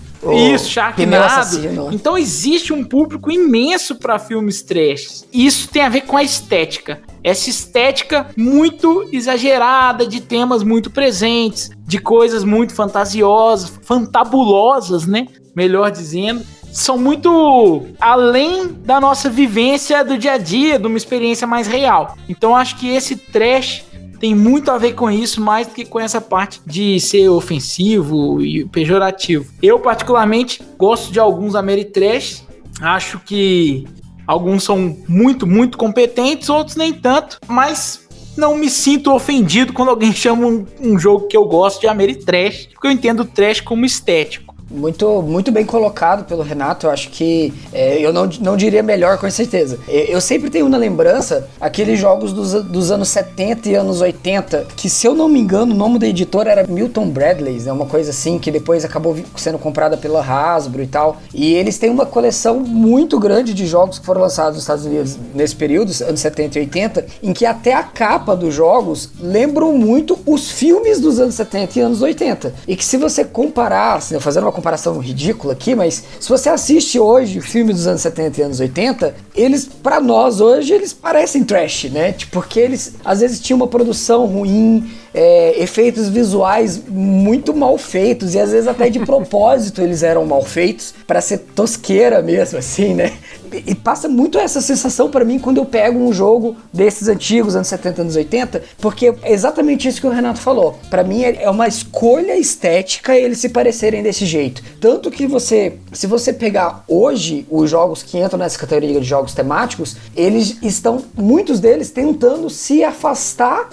Isso, Sharknado. Então existe um público imenso para filmes trash. Isso tem a ver com a estética essa estética muito exagerada, de temas muito presentes, de coisas muito fantasiosas, fantabulosas, né? Melhor dizendo. São muito além da nossa vivência do dia a dia, de uma experiência mais real. Então acho que esse trash tem muito a ver com isso, mais do que com essa parte de ser ofensivo e pejorativo. Eu, particularmente, gosto de alguns Ameritrash. Acho que Alguns são muito, muito competentes, outros nem tanto, mas não me sinto ofendido quando alguém chama um, um jogo que eu gosto de Ameritrash, porque eu entendo o trash como estético. Muito, muito bem colocado pelo Renato. Eu acho que é, eu não, não diria melhor, com certeza. Eu, sempre tenho na lembrança aqueles jogos dos, dos anos 70 e anos 80, que se eu não me engano, o nome da editora era Milton Bradley, né? Uma coisa assim, que depois acabou sendo comprada pela Hasbro e tal. E eles têm uma coleção muito grande de jogos que foram lançados nos Estados Unidos nesse período, anos 70 e 80, em que até a capa dos jogos lembram muito os filmes dos anos 70 e anos 80. E que se você comparar, assim, fazendo uma comparação ridícula aqui, mas se você assiste hoje filmes dos anos 70 e anos 80, eles, para nós hoje, eles parecem trash, né? Tipo, porque eles às vezes tinham uma produção ruim, é, efeitos visuais muito mal feitos e às vezes até de propósito eles eram mal feitos para ser tosqueira mesmo, assim, né? E passa muito essa sensação para mim quando eu pego um jogo desses antigos, anos 70, anos 80, porque é exatamente isso que o Renato falou. Para mim é, é uma escolha estética eles se parecerem desse jeito. Tanto que você, se você pegar hoje os jogos que entram nessa categoria de jogos temáticos, eles estão, muitos deles tentando se afastar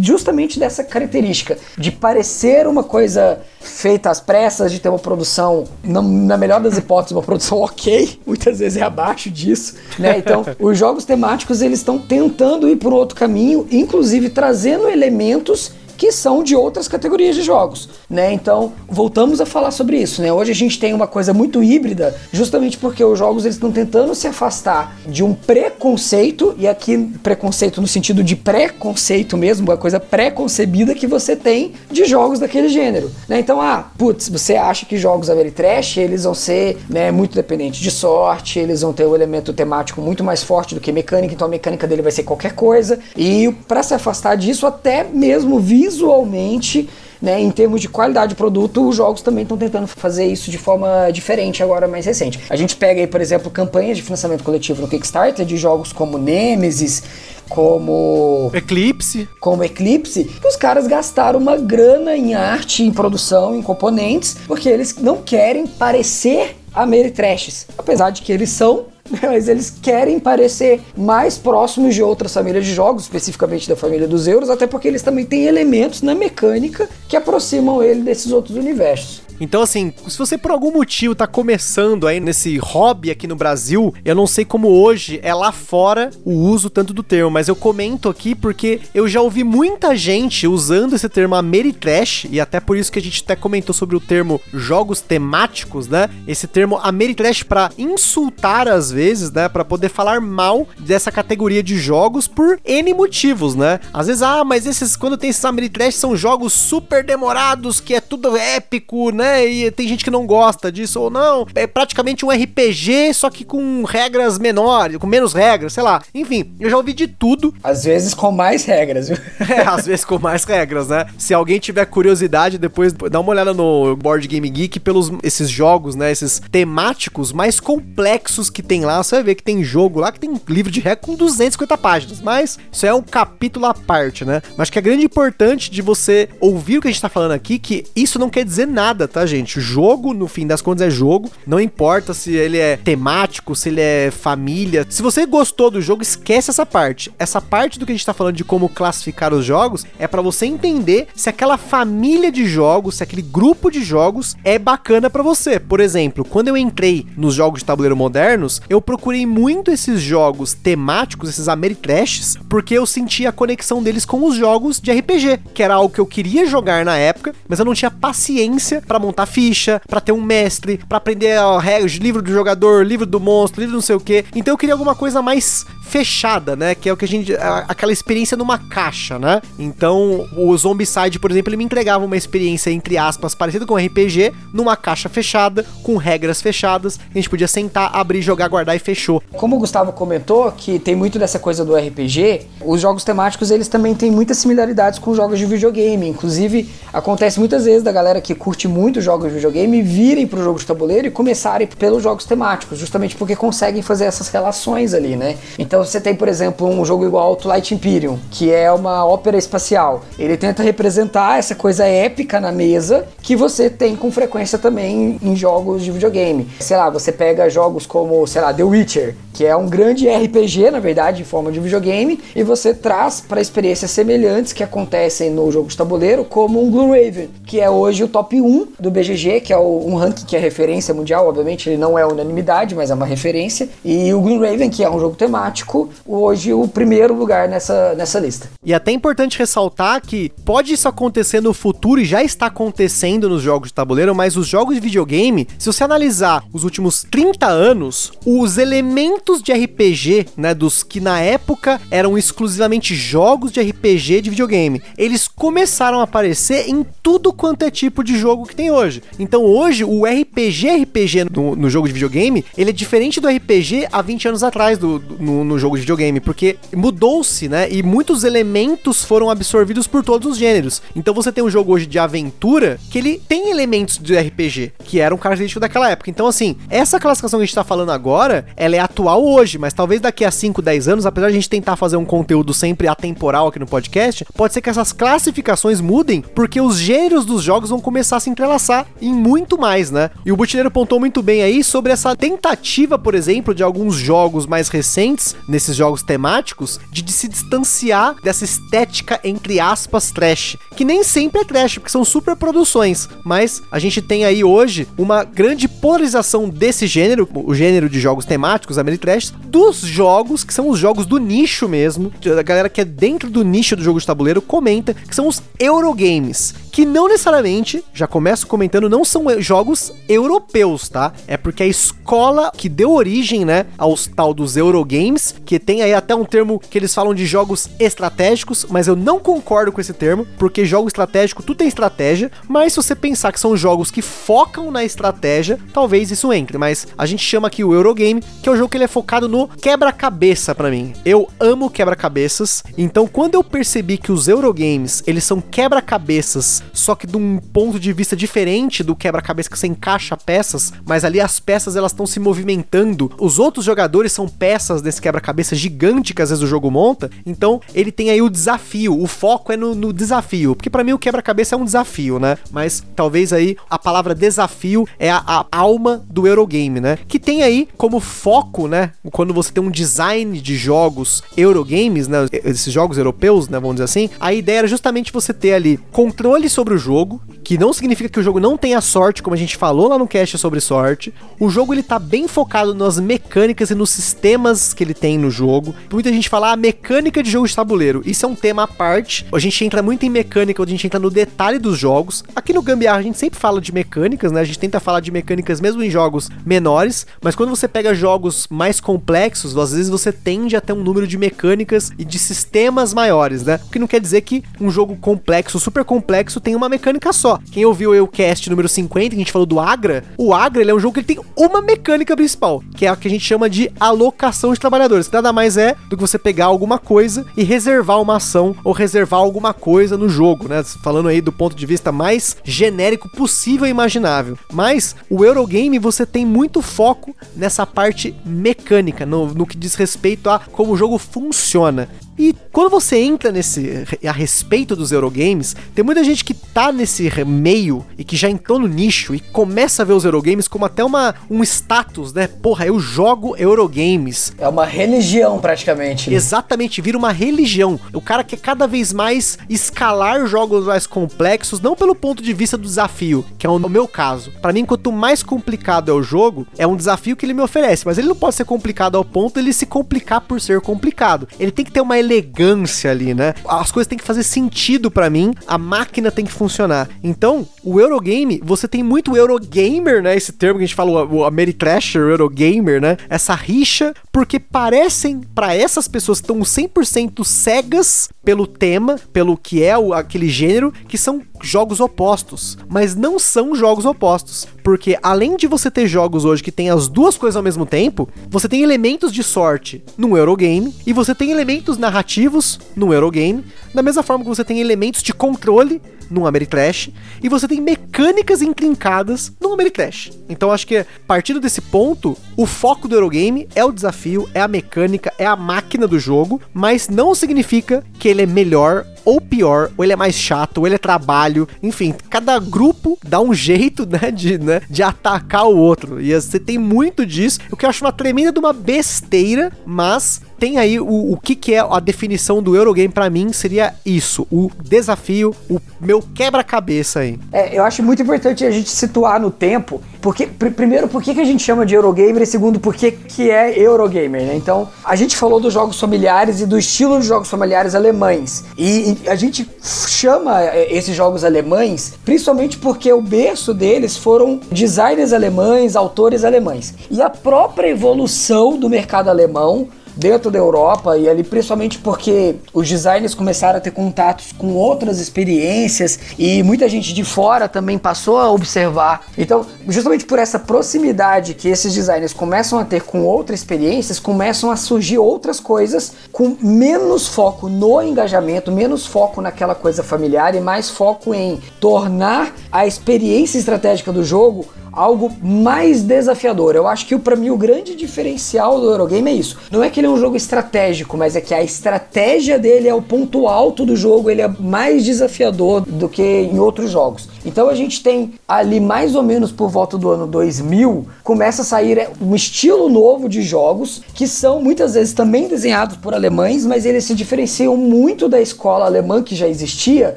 justamente dessa característica de parecer uma coisa feita às pressas, de ter uma produção, na, na, melhor das hipóteses, uma produção ok, muitas vezes é abaixo disso, né? Então, os jogos temáticos eles estão tentando ir por outro caminho, inclusive trazendo elementos que são de outras categorias de jogos, né? Então, voltamos a falar sobre isso, né? Hoje a gente tem uma coisa muito híbrida, justamente porque os jogos eles estão tentando se afastar de um preconceito, e aqui preconceito no sentido de preconceito mesmo, uma coisa pré-concebida que você tem de jogos daquele gênero, né? Então, ah, putz, você acha que jogos Ameritrash, eles vão ser, né, muito dependentes de sorte, eles vão ter o um elemento temático muito mais forte do que mecânica, então a mecânica dele vai ser qualquer coisa, e para se afastar disso, até mesmo vi visualmente, né, em termos de qualidade de produto, os jogos também estão tentando fazer isso de forma diferente agora mais recente. A gente pega aí, por exemplo, campanhas de financiamento coletivo no Kickstarter de jogos como Nemesis, como Eclipse, como Eclipse, os caras gastaram uma grana em arte, em produção, em componentes, porque eles não querem parecer Ameritrashes, apesar de que eles são mas eles querem parecer mais próximos de outras famílias de jogos, especificamente da família dos euros, até porque eles também têm elementos na mecânica que aproximam ele desses outros universos. Então, assim, se você por algum motivo tá começando aí nesse hobby aqui no Brasil, eu não sei como hoje é lá fora o uso tanto do termo, mas eu comento aqui porque eu já ouvi muita gente usando esse termo Ameritrash, e até por isso que a gente até comentou sobre o termo jogos temáticos, né? Esse termo Ameritrash para insultar às vezes, né? Para poder falar mal dessa categoria de jogos por N motivos, né? Às vezes, ah, mas esses, quando tem esses Ameritrash são jogos super demorados, que é tudo épico, né? Né? E tem gente que não gosta disso ou não. É praticamente um RPG, só que com regras menores, com menos regras, sei lá. Enfim, eu já ouvi de tudo. Às vezes com mais regras, viu? É, às vezes com mais regras, né? Se alguém tiver curiosidade, depois dá uma olhada no Board Game Geek pelos esses jogos, né? Esses temáticos mais complexos que tem lá. Você vai ver que tem jogo lá que tem livro de regra com 250 páginas. Mas isso é um capítulo à parte, né? Mas que é grande importante de você ouvir o que a gente tá falando aqui, que isso não quer dizer nada, tá, gente? O jogo, no fim das contas, é jogo. Não importa se ele é temático, se ele é família. Se você gostou do jogo, esquece essa parte. Essa parte do que a gente tá falando de como classificar os jogos é para você entender se aquela família de jogos, se aquele grupo de jogos é bacana para você. Por exemplo, quando eu entrei nos jogos de tabuleiro modernos, eu procurei muito esses jogos temáticos, esses Ameritrashes, porque eu sentia a conexão deles com os jogos de RPG, que era algo que eu queria jogar na época, mas eu não tinha paciência para montar ficha, para ter um mestre, para aprender regras, livro do jogador, livro do monstro, livro não sei o que. Então eu queria alguma coisa mais fechada, né? Que é o que a gente. aquela experiência numa caixa, né? Então, o Zombicide, por exemplo, ele me entregava uma experiência, entre aspas, parecida com um RPG, numa caixa fechada, com regras fechadas. A gente podia sentar, abrir, jogar, guardar e fechou. Como o Gustavo comentou, que tem muito dessa coisa do RPG, os jogos temáticos eles também têm muitas similaridades com jogos de videogame. Inclusive, acontece muitas vezes da galera que curte muito jogos de videogame virem pro jogo de tabuleiro e começarem pelos jogos temáticos, justamente porque conseguem fazer essas relações ali, né? Então, você tem, por exemplo, um jogo igual ao Twilight Imperium, que é uma ópera espacial. Ele tenta representar essa coisa épica na mesa que você tem com frequência também em jogos de videogame. Sei lá, você pega jogos como, sei lá, The Witcher, que é um grande RPG, na verdade, em forma de videogame, e você traz para experiências semelhantes que acontecem no jogo de tabuleiro, como um Gloomhaven, que é hoje o top 1 do BGG, que é um ranking que é referência mundial, obviamente ele não é unanimidade, mas é uma referência, e o Gloomhaven, que é um jogo temático, hoje o primeiro lugar nessa, nessa lista. E até é importante ressaltar que pode isso acontecer no futuro e já está acontecendo nos jogos de tabuleiro, mas os jogos de videogame, se você analisar os últimos 30 anos, os elementos de RPG, né, dos que na época eram exclusivamente jogos de RPG de videogame, eles começaram a aparecer em tudo quanto é tipo de jogo que tem hoje. Então hoje o RPG RPG no, no jogo de videogame, ele é diferente do RPG há 20 anos atrás do, do no, no jogo de videogame, porque mudou-se, né? E muitos elementos foram absorvidos por todos os gêneros. Então você tem um jogo hoje de aventura que ele tem elementos de RPG, que eram característicos daquela época. Então, assim, essa classificação que a gente tá falando agora, ela é atual hoje, mas talvez daqui a 5, 10 anos, apesar de a gente tentar fazer um conteúdo sempre atemporal aqui no podcast, pode ser que essas classificações mudem, porque os gêneros dos jogos vão começar a se entrelaçar em muito mais, né? E o Butileiro pontou muito bem aí sobre essa tentativa, por exemplo, de alguns jogos mais recentes nesses jogos temáticos de se distanciar dessa estética entre aspas trash, que nem sempre é trash, porque são super produções, mas a gente tem aí hoje uma grande polarização desse gênero, o gênero de jogos temáticos, Ameritrash, dos jogos que são os jogos do nicho mesmo, a galera que é dentro do nicho do jogo de tabuleiro comenta que são os Eurogames, que não necessariamente, já começo comentando, não são jogos europeus, tá? É porque a escola que deu origem, né, aos tal dos Eurogames, que tem aí até um termo que eles falam de jogos estratégicos, mas eu não concordo com esse termo, porque jogo estratégico tu tem estratégia, mas se você pensar que são jogos que focam na estratégia, talvez isso entre, mas a gente chama aqui o Eurogame, que é o jogo que ele é focado no quebra-cabeça para mim. Eu amo quebra-cabeças, então quando eu percebi que os Eurogames, eles são quebra-cabeças só que de um ponto de vista diferente do quebra-cabeça que você encaixa peças, mas ali as peças elas estão se movimentando. Os outros jogadores são peças desse quebra-cabeça gigante que às vezes o jogo monta. Então ele tem aí o desafio, o foco é no, no desafio, porque para mim o quebra-cabeça é um desafio, né? Mas talvez aí a palavra desafio é a, a alma do Eurogame, né? Que tem aí como foco, né? Quando você tem um design de jogos Eurogames, né? Esses jogos europeus, né? Vamos dizer assim, a ideia era justamente você ter ali controle sobre o jogo, que não significa que o jogo não tenha sorte, como a gente falou lá no cast sobre sorte. O jogo ele tá bem focado nas mecânicas e nos sistemas que ele tem no jogo. Muita gente fala a ah, mecânica de jogo de tabuleiro. Isso é um tema à parte. A gente entra muito em mecânica, a gente entra no detalhe dos jogos. Aqui no Gambiarra a gente sempre fala de mecânicas, né? A gente tenta falar de mecânicas mesmo em jogos menores, mas quando você pega jogos mais complexos, às vezes você tende a ter um número de mecânicas e de sistemas maiores, né? O que não quer dizer que um jogo complexo, super complexo, tem uma mecânica só. Quem ouviu o cast número 50, que a gente falou do Agra, o Agra ele é um jogo que tem uma mecânica principal, que é a que a gente chama de alocação de trabalhadores, que nada mais é do que você pegar alguma coisa e reservar uma ação ou reservar alguma coisa no jogo, né? Falando aí do ponto de vista mais genérico possível e imaginável. Mas o Eurogame você tem muito foco nessa parte mecânica, no, no que diz respeito a como o jogo funciona. E quando você entra nesse a respeito dos Eurogames, tem muita gente que tá nesse meio e que já entrou no nicho e começa a ver os Eurogames como até uma, um status, né? Porra, eu jogo Eurogames. É uma religião praticamente. Né? Exatamente, vira uma religião. O cara quer cada vez mais escalar jogos mais complexos, não pelo ponto de vista do desafio, que é o meu caso. Para mim, quanto mais complicado é o jogo, é um desafio que ele me oferece, mas ele não pode ser complicado ao ponto de ele se complicar por ser complicado. Ele tem que ter uma elegância ali, né? As coisas têm que fazer sentido para mim, a máquina tem que funcionar. Então, o Eurogame, você tem muito Eurogamer, né? Esse termo que a gente fala, o Ameritrasher, Eurogamer, né? Essa rixa, porque parecem para essas pessoas que estão 100% cegas pelo tema, pelo que é o, aquele gênero, que são jogos opostos. Mas não são jogos opostos. Porque além de você ter jogos hoje que tem as duas coisas ao mesmo tempo, você tem elementos de sorte no Eurogame e você tem elementos narrativos no Eurogame, da mesma forma que você tem elementos de controle no Ameritrash e você tem mecânicas intrincadas no Ameritrash. Então acho que partindo desse ponto, o foco do Eurogame é o desafio, é a mecânica, é a máquina do jogo, mas não significa que ele é melhor ou pior, ou ele é mais chato, ou ele é trabalho, enfim, cada grupo dá um jeito, né, de, né, de atacar o outro. E você tem muito disso, o que eu acho uma tremenda de uma besteira, mas tem aí o, o que, que é a definição do Eurogame para mim seria isso, o desafio, o meu quebra-cabeça aí. É, eu acho muito importante a gente situar no tempo, porque pr primeiro, por que, que a gente chama de Eurogamer e segundo, por que, que é Eurogamer, né? Então, a gente falou dos jogos familiares e do estilo de jogos familiares alemães. E, e a gente chama é, esses jogos alemães principalmente porque o berço deles foram designers alemães, autores alemães. E a própria evolução do mercado alemão dentro da Europa e ali principalmente porque os designers começaram a ter contatos com outras experiências e muita gente de fora também passou a observar. Então, justamente por essa proximidade que esses designers começam a ter com outras experiências, começam a surgir outras coisas com menos foco no engajamento, menos foco naquela coisa familiar e mais foco em tornar a experiência estratégica do jogo algo mais desafiador. Eu acho que para mim o grande diferencial do Eurogame é isso. Não é que ele é um jogo estratégico, mas é que a estratégia dele é o ponto alto do jogo, ele é mais desafiador do que em outros jogos. Então a gente tem ali mais ou menos por volta do ano 2000, começa a sair é, um estilo novo de jogos que são muitas vezes também desenhados por alemães, mas eles se diferenciam muito da escola alemã que já existia,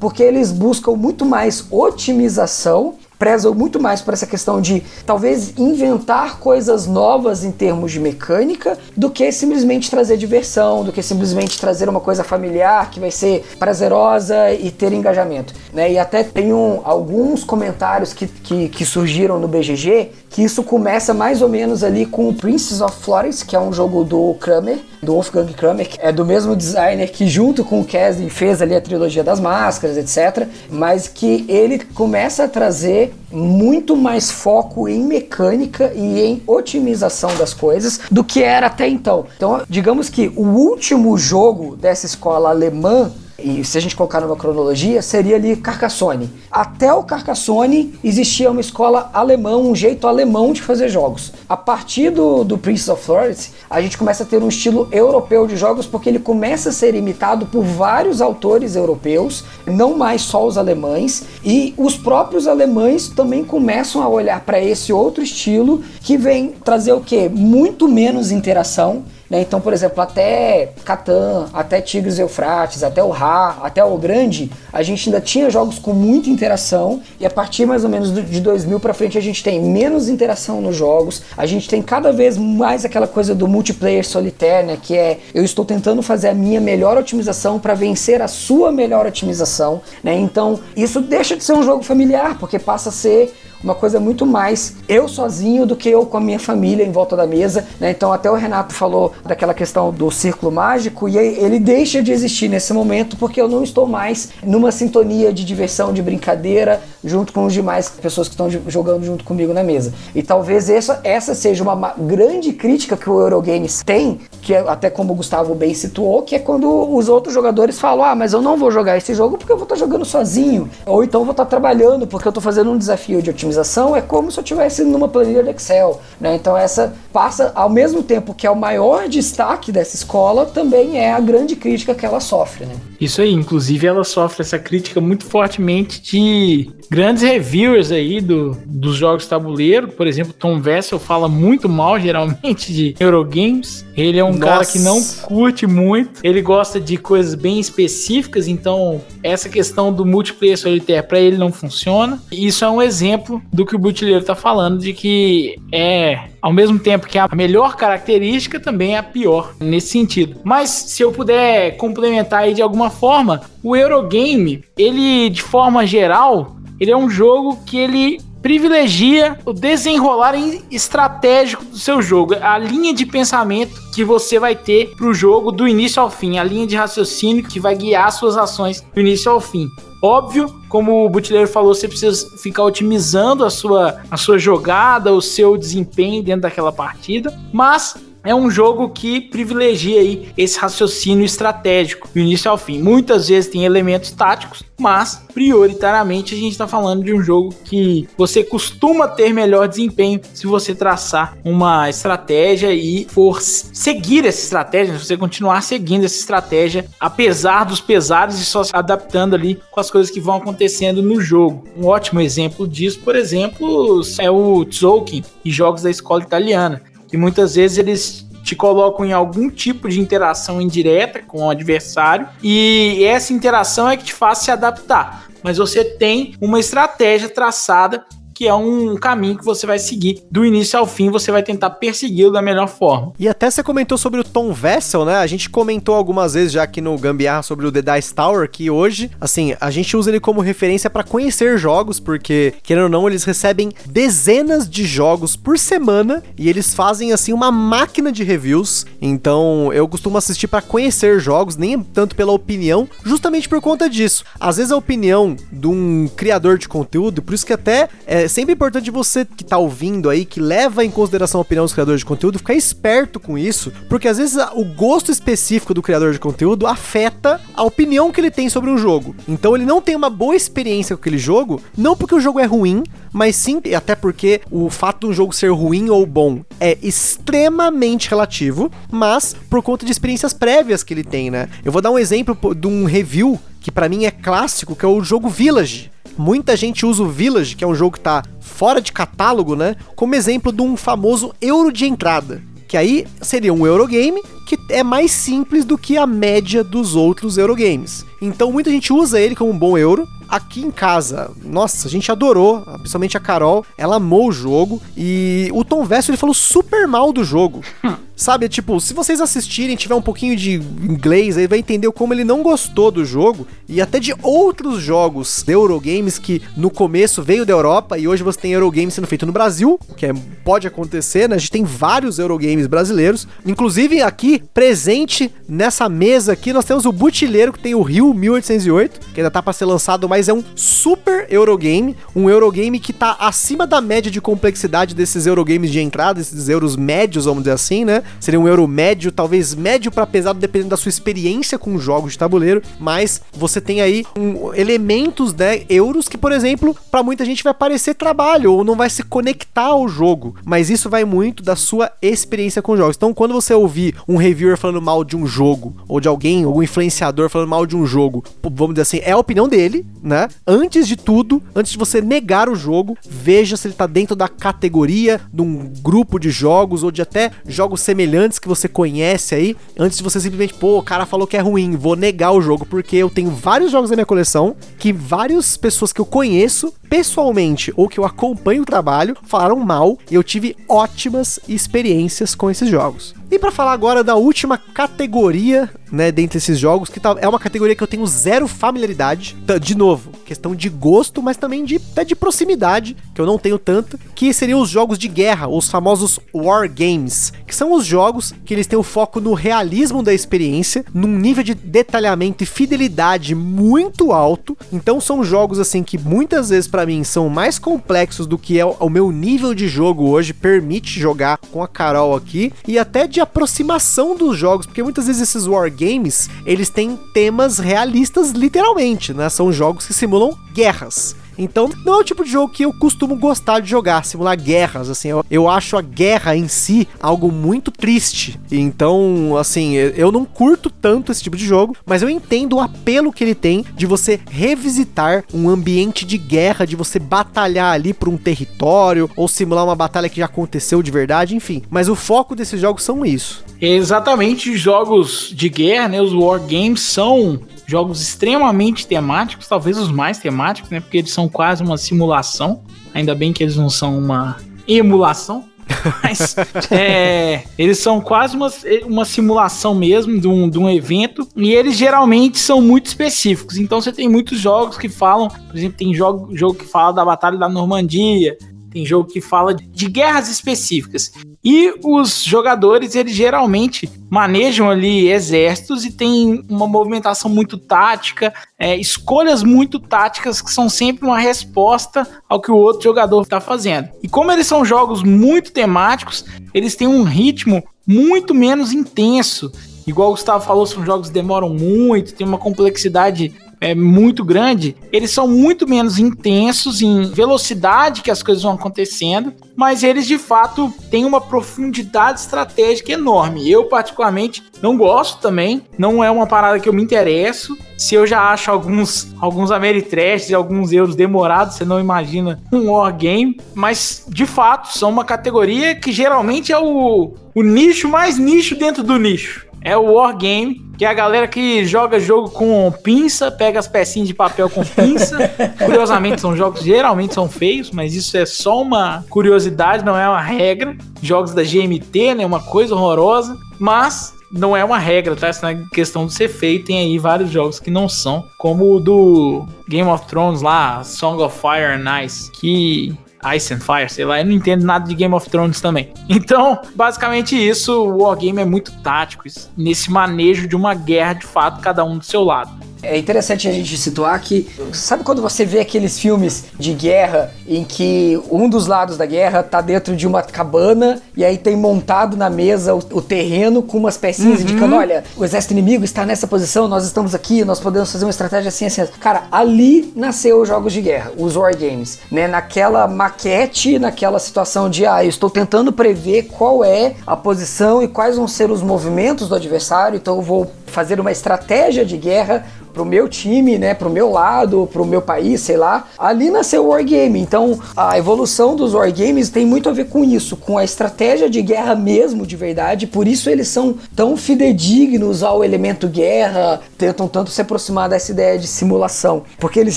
porque eles buscam muito mais otimização prezam muito mais por essa questão de talvez inventar coisas novas em termos de mecânica do que simplesmente trazer diversão, do que simplesmente trazer uma coisa familiar que vai ser prazerosa e ter engajamento. Né? E até tem um, alguns comentários que, que, que surgiram no BGG que isso começa mais ou menos ali com o Princess of Florence, que é um jogo do Kramer, do Wolfgang Kramer, que é do mesmo designer que junto com o Kesden fez ali a trilogia das máscaras, etc. Mas que ele começa a trazer muito mais foco em mecânica e em otimização das coisas do que era até então. Então, digamos que o último jogo dessa escola alemã e se a gente colocar numa cronologia, seria ali Carcassonne. Até o Carcassonne existia uma escola alemã, um jeito alemão de fazer jogos. A partir do, do Prince of Florence, a gente começa a ter um estilo europeu de jogos, porque ele começa a ser imitado por vários autores europeus, não mais só os alemães, e os próprios alemães também começam a olhar para esse outro estilo que vem trazer o que? Muito menos interação né? Então, por exemplo, até Catan, até Tigres Eufrates, até o Ra, até o Grande, a gente ainda tinha jogos com muita interação e a partir mais ou menos de 2000 para frente a gente tem menos interação nos jogos, a gente tem cada vez mais aquela coisa do multiplayer solitário, né? que é eu estou tentando fazer a minha melhor otimização para vencer a sua melhor otimização, né? Então, isso deixa de ser um jogo familiar, porque passa a ser uma coisa muito mais eu sozinho do que eu com a minha família em volta da mesa. Né? Então, até o Renato falou daquela questão do círculo mágico e ele deixa de existir nesse momento porque eu não estou mais numa sintonia de diversão, de brincadeira, junto com os demais pessoas que estão jogando junto comigo na mesa. E talvez essa, essa seja uma grande crítica que o Eurogames tem, que é até como o Gustavo bem situou, que é quando os outros jogadores falam: ah, mas eu não vou jogar esse jogo porque eu vou estar jogando sozinho, ou então vou estar trabalhando porque eu estou fazendo um desafio de otimização. É como se eu estivesse numa planilha de Excel, né? Então essa passa ao mesmo tempo que é o maior destaque dessa escola, também é a grande crítica que ela sofre, né? Isso aí, inclusive ela sofre essa crítica muito fortemente de grandes reviewers aí do, dos jogos tabuleiro. Por exemplo, Tom Vessel fala muito mal, geralmente, de Eurogames. Ele é um Nossa. cara que não curte muito. Ele gosta de coisas bem específicas, então essa questão do multiplayer solitário para ele não funciona. Isso é um exemplo do que o Butileiro tá falando, de que é ao mesmo tempo que a melhor característica também é a pior nesse sentido. Mas se eu puder complementar aí de alguma forma, o Eurogame, ele de forma geral, ele é um jogo que ele privilegia o desenrolar estratégico do seu jogo, a linha de pensamento que você vai ter para o jogo do início ao fim, a linha de raciocínio que vai guiar suas ações do início ao fim. Óbvio, como o Butileiro falou, você precisa ficar otimizando a sua, a sua jogada, o seu desempenho dentro daquela partida, mas é um jogo que privilegia aí esse raciocínio estratégico do início ao fim. Muitas vezes tem elementos táticos, mas prioritariamente a gente está falando de um jogo que você costuma ter melhor desempenho se você traçar uma estratégia e for seguir essa estratégia, se você continuar seguindo essa estratégia, apesar dos pesares e só se adaptando ali com as coisas que vão acontecendo no jogo. Um ótimo exemplo disso, por exemplo, é o Tzolk'in e jogos da escola italiana que muitas vezes eles te colocam em algum tipo de interação indireta com o adversário e essa interação é que te faz se adaptar. Mas você tem uma estratégia traçada que é um caminho que você vai seguir do início ao fim, você vai tentar persegui-lo da melhor forma. E até você comentou sobre o Tom Vessel, né? A gente comentou algumas vezes já aqui no Gambiarra sobre o The Dice Tower, que hoje, assim, a gente usa ele como referência para conhecer jogos, porque, querendo ou não, eles recebem dezenas de jogos por semana e eles fazem, assim, uma máquina de reviews. Então, eu costumo assistir para conhecer jogos, nem tanto pela opinião, justamente por conta disso. Às vezes a opinião de um criador de conteúdo, por isso que até é, é sempre importante você que tá ouvindo aí, que leva em consideração a opinião dos criadores de conteúdo, ficar esperto com isso, porque às vezes o gosto específico do criador de conteúdo afeta a opinião que ele tem sobre um jogo. Então ele não tem uma boa experiência com aquele jogo, não porque o jogo é ruim, mas sim, até porque o fato do jogo ser ruim ou bom é extremamente relativo, mas por conta de experiências prévias que ele tem, né? Eu vou dar um exemplo de um review que para mim é clássico, que é o jogo Village. Muita gente usa o Village, que é um jogo que tá fora de catálogo, né? Como exemplo de um famoso euro de entrada. Que aí seria um Eurogame que é mais simples do que a média dos outros Eurogames. Então muita gente usa ele como um bom euro. Aqui em casa, nossa, a gente adorou, principalmente a Carol, ela amou o jogo e o Tom Vessel ele falou super mal do jogo. Sabe, tipo, se vocês assistirem, tiver um pouquinho de inglês, aí vai entender como ele não gostou do jogo e até de outros jogos de Eurogames que no começo veio da Europa e hoje você tem Eurogames sendo feito no Brasil, que é, pode acontecer, né? A gente tem vários Eurogames brasileiros, inclusive aqui presente nessa mesa aqui nós temos o Butileiro que tem o Rio 1808, que ainda tá para ser lançado, mas é um super Eurogame, um Eurogame que tá acima da média de complexidade desses Eurogames de entrada, esses euros médios, vamos dizer assim, né? Seria um euro médio, talvez médio para pesado, dependendo da sua experiência com jogos de tabuleiro, mas você tem aí um, elementos, né, euros que, por exemplo, para muita gente vai parecer trabalho ou não vai se conectar ao jogo, mas isso vai muito da sua experiência com jogos. Então, quando você ouvir um reviewer falando mal de um jogo ou de alguém, algum influenciador falando mal de um jogo, vamos dizer assim, é a opinião dele, né? Antes de tudo, antes de você negar o jogo, veja se ele tá dentro da categoria de um grupo de jogos ou de até jogos semelhantes que você conhece aí, antes de você simplesmente, pô, o cara falou que é ruim, vou negar o jogo, porque eu tenho vários jogos na minha coleção que várias pessoas que eu conheço pessoalmente ou que eu acompanho o trabalho falaram mal e eu tive ótimas experiências com esses jogos. E para falar agora da última categoria, né, dentre esses jogos, que tá, é uma categoria que eu tenho zero familiaridade. De novo, questão de gosto, mas também de, até de proximidade, que eu não tenho tanto, que seriam os jogos de guerra, os famosos War Games, que são os jogos que eles têm o foco no realismo da experiência, num nível de detalhamento e fidelidade muito alto. Então são jogos assim que muitas vezes para mim são mais complexos do que é o meu nível de jogo hoje permite jogar com a Carol aqui e até de aproximação dos jogos, porque muitas vezes esses War Games, eles têm temas realistas literalmente, né? São jogos que simulam guerras. Então, não é o tipo de jogo que eu costumo gostar de jogar, simular guerras, assim, eu, eu acho a guerra em si algo muito triste. Então, assim, eu não curto tanto esse tipo de jogo, mas eu entendo o apelo que ele tem de você revisitar um ambiente de guerra, de você batalhar ali por um território ou simular uma batalha que já aconteceu de verdade, enfim. Mas o foco desses jogos são isso. Exatamente, jogos de guerra, né, os war games são jogos extremamente temáticos, talvez os mais temáticos, né? Porque eles são quase uma simulação. Ainda bem que eles não são uma emulação. Mas é, eles são quase uma, uma simulação mesmo de um, de um evento. E eles geralmente são muito específicos. Então você tem muitos jogos que falam, por exemplo, tem jogo, jogo que fala da Batalha da Normandia, tem jogo que fala de guerras específicas. E os jogadores, eles geralmente manejam ali exércitos e tem uma movimentação muito tática, é, escolhas muito táticas que são sempre uma resposta ao que o outro jogador está fazendo. E como eles são jogos muito temáticos, eles têm um ritmo muito menos intenso. Igual o Gustavo falou, são jogos que demoram muito, tem uma complexidade é muito grande, eles são muito menos intensos em velocidade que as coisas vão acontecendo, mas eles de fato têm uma profundidade estratégica enorme. Eu, particularmente, não gosto também, não é uma parada que eu me interesso. Se eu já acho alguns, alguns Ameritrash e alguns euros demorados, você não imagina um Wargame, mas de fato são uma categoria que geralmente é o, o nicho mais nicho dentro do nicho é o Wargame, que é a galera que joga jogo com pinça, pega as pecinhas de papel com pinça. Curiosamente, são jogos geralmente são feios, mas isso é só uma curiosidade, não é uma regra. Jogos da GMT, né? Uma coisa horrorosa. Mas não é uma regra, tá? Essa é questão de ser feito. Tem aí vários jogos que não são, como o do Game of Thrones lá, Song of Fire and Ice, que Ice and Fire, sei lá, eu não entendo nada de Game of Thrones também. Então, basicamente isso, o Wargame é muito tático, nesse manejo de uma guerra de fato, cada um do seu lado. É interessante a gente situar que, sabe quando você vê aqueles filmes de guerra em que um dos lados da guerra tá dentro de uma cabana e aí tem montado na mesa o, o terreno com umas pecinhas uhum. indicando, olha, o exército inimigo está nessa posição, nós estamos aqui, nós podemos fazer uma estratégia assim, assim. Cara, ali nasceu os jogos de guerra, os war games, né? Naquela maquete, naquela situação de, ah, eu estou tentando prever qual é a posição e quais vão ser os movimentos do adversário, então eu vou fazer uma estratégia de guerra pro meu time, né, pro meu lado, pro meu país, sei lá. Ali nasceu o Wargame. Então, a evolução dos Wargames tem muito a ver com isso, com a estratégia de guerra mesmo, de verdade. Por isso eles são tão fidedignos ao elemento guerra, tentam tanto se aproximar dessa ideia de simulação, porque eles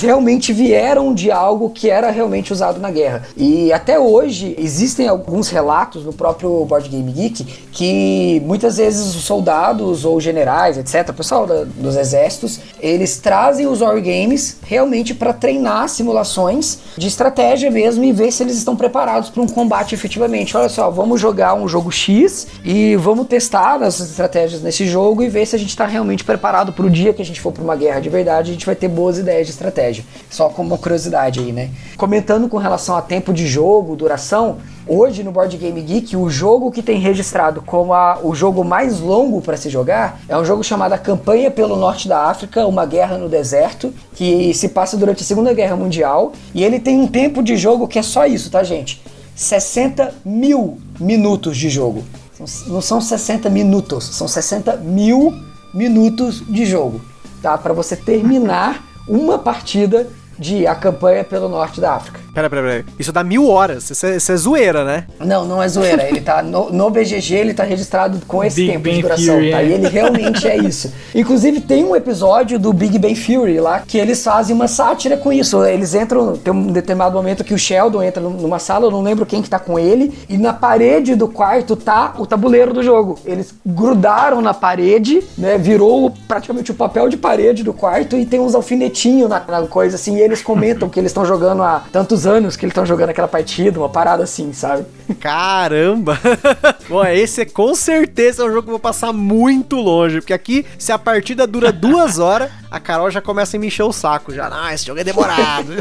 realmente vieram de algo que era realmente usado na guerra. E até hoje existem alguns relatos no próprio Board Game Geek que muitas vezes os soldados ou generais, etc, pessoal da, dos exércitos, eles trazem os wargames realmente para treinar simulações de estratégia mesmo e ver se eles estão preparados para um combate efetivamente. Olha só, vamos jogar um jogo X e vamos testar as estratégias nesse jogo e ver se a gente está realmente preparado para o dia que a gente for para uma guerra de verdade, a gente vai ter boas ideias de estratégia. Só como uma curiosidade aí, né? Comentando com relação a tempo de jogo, duração, Hoje no Board Game Geek, o jogo que tem registrado como a, o jogo mais longo para se jogar é um jogo chamado Campanha pelo Norte da África, Uma Guerra no Deserto, que se passa durante a Segunda Guerra Mundial. E ele tem um tempo de jogo que é só isso, tá, gente? 60 mil minutos de jogo. Não são 60 minutos, são 60 mil minutos de jogo, tá? Para você terminar uma partida de A Campanha pelo Norte da África. Pera, pera, pera. Isso dá mil horas. Isso é, isso é zoeira, né? Não, não é zoeira. Ele tá no, no BGG, ele tá registrado com esse Big tempo Bang de duração, Theory, tá? é. E ele realmente é isso. Inclusive, tem um episódio do Big Bang Theory lá que eles fazem uma sátira com isso. Eles entram, tem um determinado momento que o Sheldon entra numa sala, eu não lembro quem que tá com ele, e na parede do quarto tá o tabuleiro do jogo. Eles grudaram na parede, né? Virou praticamente o papel de parede do quarto e tem uns alfinetinhos na, na coisa assim, e eles comentam que eles estão jogando há tantos anos que eles estão jogando aquela partida, uma parada assim, sabe? Caramba! Bom, esse é com certeza é um jogo que eu vou passar muito longe, porque aqui, se a partida dura duas horas, a Carol já começa a me encher o saco. Já, não, esse jogo é demorado.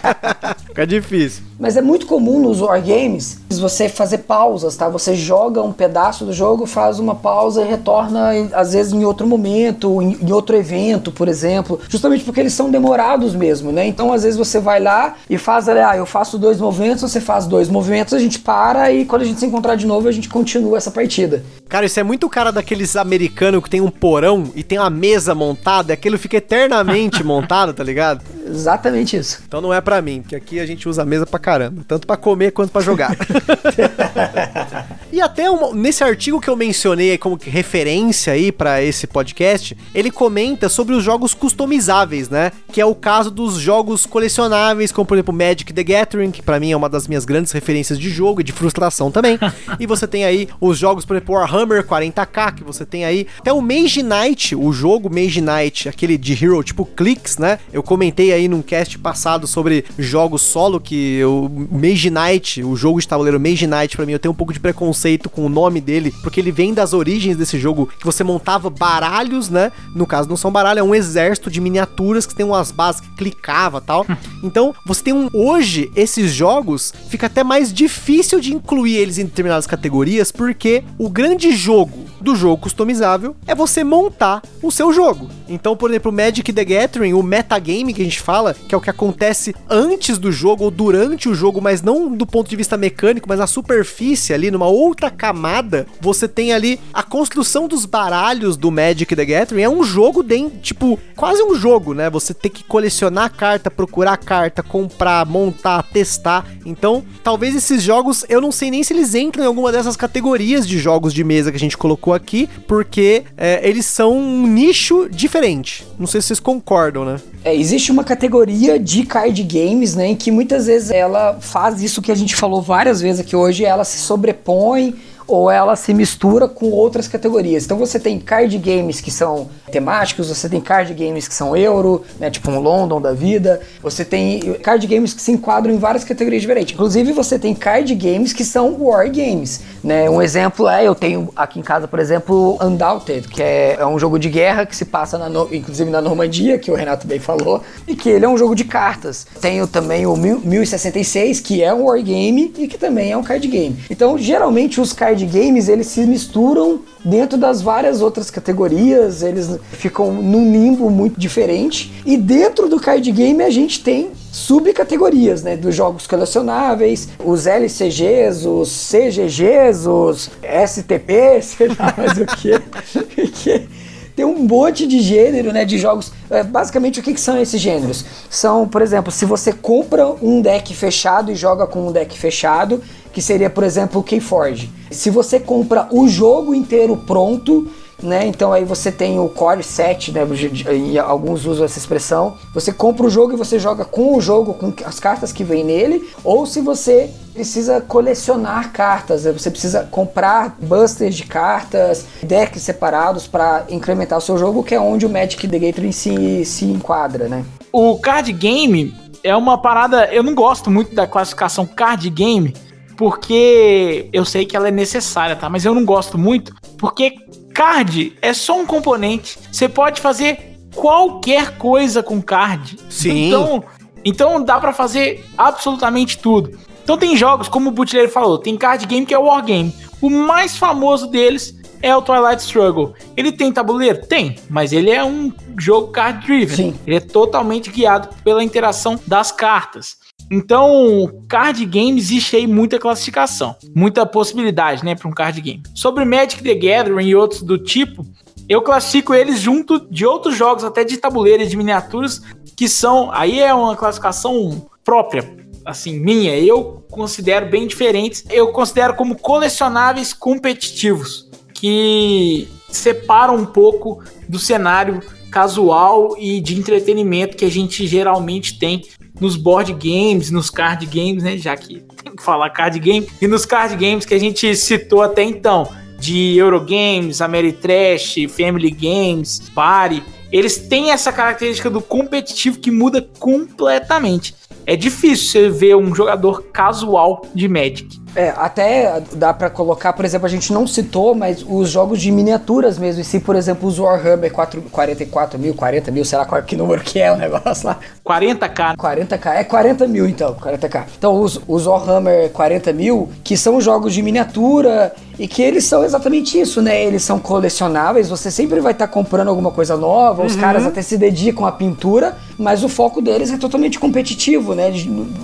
Fica difícil. Mas é muito comum nos wargames você fazer pausas, tá? Você joga um pedaço do jogo, faz uma pausa e retorna, às vezes, em outro momento, em, em outro evento, por exemplo. Justamente porque eles são demorados mesmo, né? Então, às vezes, você vai lá e faz, ah, eu faço dois movimentos, você faz dois movimentos, a gente para e quando a gente se encontrar de novo, a gente continua essa partida. Cara, isso é muito cara daqueles americanos que tem um porão e tem uma mesa montada, aquilo fica eternamente montado, tá ligado? Exatamente isso. Então não é pra mim, porque aqui a gente usa a mesa pra caramba, tanto pra comer quanto pra jogar. e até uma- nesse artigo que eu mencionei como referência aí pra esse podcast, ele comenta sobre os jogos customizáveis, né? Que é o caso dos jogos colecionáveis, como por exemplo Magic the Gathering, que pra mim é uma das minhas grandes referências de jogo e de frustração também. e você tem aí os jogos, por exemplo, Warhammer 40k, que você tem aí até o Mage Knight, o jogo Mage Knight, aquele de Hero tipo Clicks, né? Eu comentei aí num cast passado sobre jogos solo que o Mage Knight, o jogo de tabuleiro Mage Knight, pra mim eu tenho um pouco de preconceito com o nome dele, porque ele vem das origens desse jogo que você montava baralhos, né? No caso não são baralhos, é um exército de miniaturas que tem umas bases que clicava, tal. Então, você tem um hoje esses jogos fica até mais difícil de incluir eles em determinadas categorias, porque o grande jogo do jogo customizável é você montar o seu jogo. Então, por exemplo, o Magic the Gathering, o metagame que a gente fala, que é o que acontece antes do jogo ou durante o jogo, mas não do ponto de vista mecânico, mas na superfície ali, numa outra camada, você tem ali a construção dos baralhos do Magic the Gathering. É um jogo dentro, tipo, quase um jogo, né? Você tem que colecionar carta, procurar carta, comprar, montar, testar. Então, talvez esses jogos, eu não sei nem se eles entram em alguma dessas categorias de jogos de mesa que a gente colocou aqui, porque é, eles são um nicho diferente. Não sei se vocês concordam, né? É, existe uma categoria de card games, né, em que muitas vezes ela faz isso que a gente falou várias vezes aqui hoje, ela se sobrepõe ou ela se mistura com outras categorias. Então você tem card games que são temáticos, você tem card games que são euro, né, tipo um London da vida, você tem card games que se enquadram em várias categorias diferentes. Inclusive você tem card games que são war games, né? Um exemplo é, eu tenho aqui em casa, por exemplo, Undaunted, que é, é um jogo de guerra que se passa na, inclusive na Normandia, que o Renato bem falou, e que ele é um jogo de cartas. Tenho também o 1000 1066, que é um war game e que também é um card game. Então, geralmente os card games, eles se misturam dentro das várias outras categorias, eles ficam num limbo muito diferente. E dentro do card game a gente tem subcategorias, né, dos jogos colecionáveis, os LCGs, os CGGs, os STP, sei lá mais o que. Tem um monte de gênero, né, de jogos. É, basicamente, o que, que são esses gêneros? São, por exemplo, se você compra um deck fechado e joga com um deck fechado, que seria, por exemplo, o Keyforge. Se você compra o jogo inteiro pronto, né? Então aí você tem o core set, né? E alguns usam essa expressão. Você compra o jogo e você joga com o jogo, com as cartas que vem nele, ou se você precisa colecionar cartas, né, você precisa comprar busters de cartas, decks separados para incrementar o seu jogo, que é onde o Magic the Gathering se, se enquadra, né? O card game é uma parada. Eu não gosto muito da classificação card game, porque eu sei que ela é necessária, tá? Mas eu não gosto muito, porque card é só um componente. Você pode fazer qualquer coisa com card. Sim. Então, então dá pra fazer absolutamente tudo. Então tem jogos, como o Butler falou, tem card game que é o Wargame. O mais famoso deles é o Twilight Struggle. Ele tem tabuleiro? Tem, mas ele é um jogo card driven. Sim. Ele é totalmente guiado pela interação das cartas. Então, card game existe aí muita classificação, muita possibilidade, né, para um card game. Sobre Magic the Gathering e outros do tipo, eu classifico eles junto de outros jogos, até de tabuleiro e de miniaturas, que são, aí é uma classificação própria. assim, minha, eu considero bem diferentes. Eu considero como colecionáveis competitivos, que separam um pouco do cenário casual e de entretenimento que a gente geralmente tem nos board games, nos card games, né? Já que tem que falar card game, e nos card games que a gente citou até então, de Eurogames, Ameritrash, Family Games, Party, eles têm essa característica do competitivo que muda completamente. É difícil você ver um jogador casual de Magic. É, até dá para colocar, por exemplo, a gente não citou, mas os jogos de miniaturas mesmo. E se, por exemplo, os Warhammer 4, 44 mil, 40 mil, sei lá qual que número que é o negócio lá. 40k. 40k, é 40 mil então, 40k. Então os, os Warhammer 40 mil, que são jogos de miniatura e que eles são exatamente isso, né? Eles são colecionáveis, você sempre vai estar tá comprando alguma coisa nova, uhum. os caras até se dedicam à pintura, mas o foco deles é totalmente competitivo, né?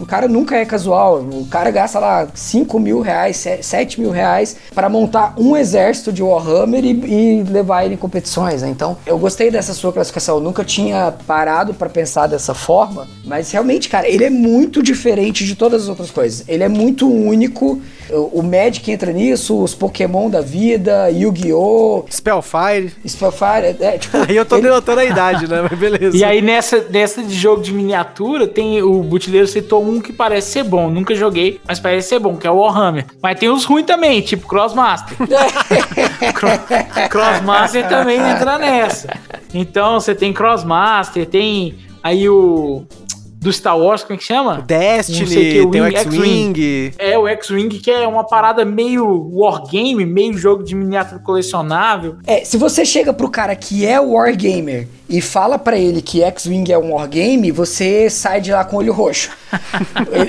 O cara nunca é casual, o cara gasta lá 5 mil reais, 7 mil reais para montar um exército de Warhammer e, e levar ele em competições, né? Então, eu gostei dessa sua classificação, eu nunca tinha parado para pensar dessa forma, mas realmente, cara, ele é muito diferente de todas as outras coisas. Ele é muito único, o Magic entra nisso, os Pokémon da vida, Yu-Gi-Oh! Spellfire. Spellfire, é, tipo. aí eu tô ele... denotando a idade, né? Mas beleza. E aí nessa, nessa de jogo de miniatura, tem o Butileiro citou um que parece ser bom. Nunca joguei, mas parece ser bom, que é o Warhammer. Mas tem os ruins também, tipo Crossmaster. Crossmaster também entra nessa. Então você tem Crossmaster, tem aí o do Star Wars, como é que chama? Destiny, que, o tem o X-Wing. É, o X-Wing, que é uma parada meio wargame, meio jogo de miniatura colecionável. É, se você chega pro cara que é wargamer e fala para ele que X-Wing é um wargame, você sai de lá com o olho roxo.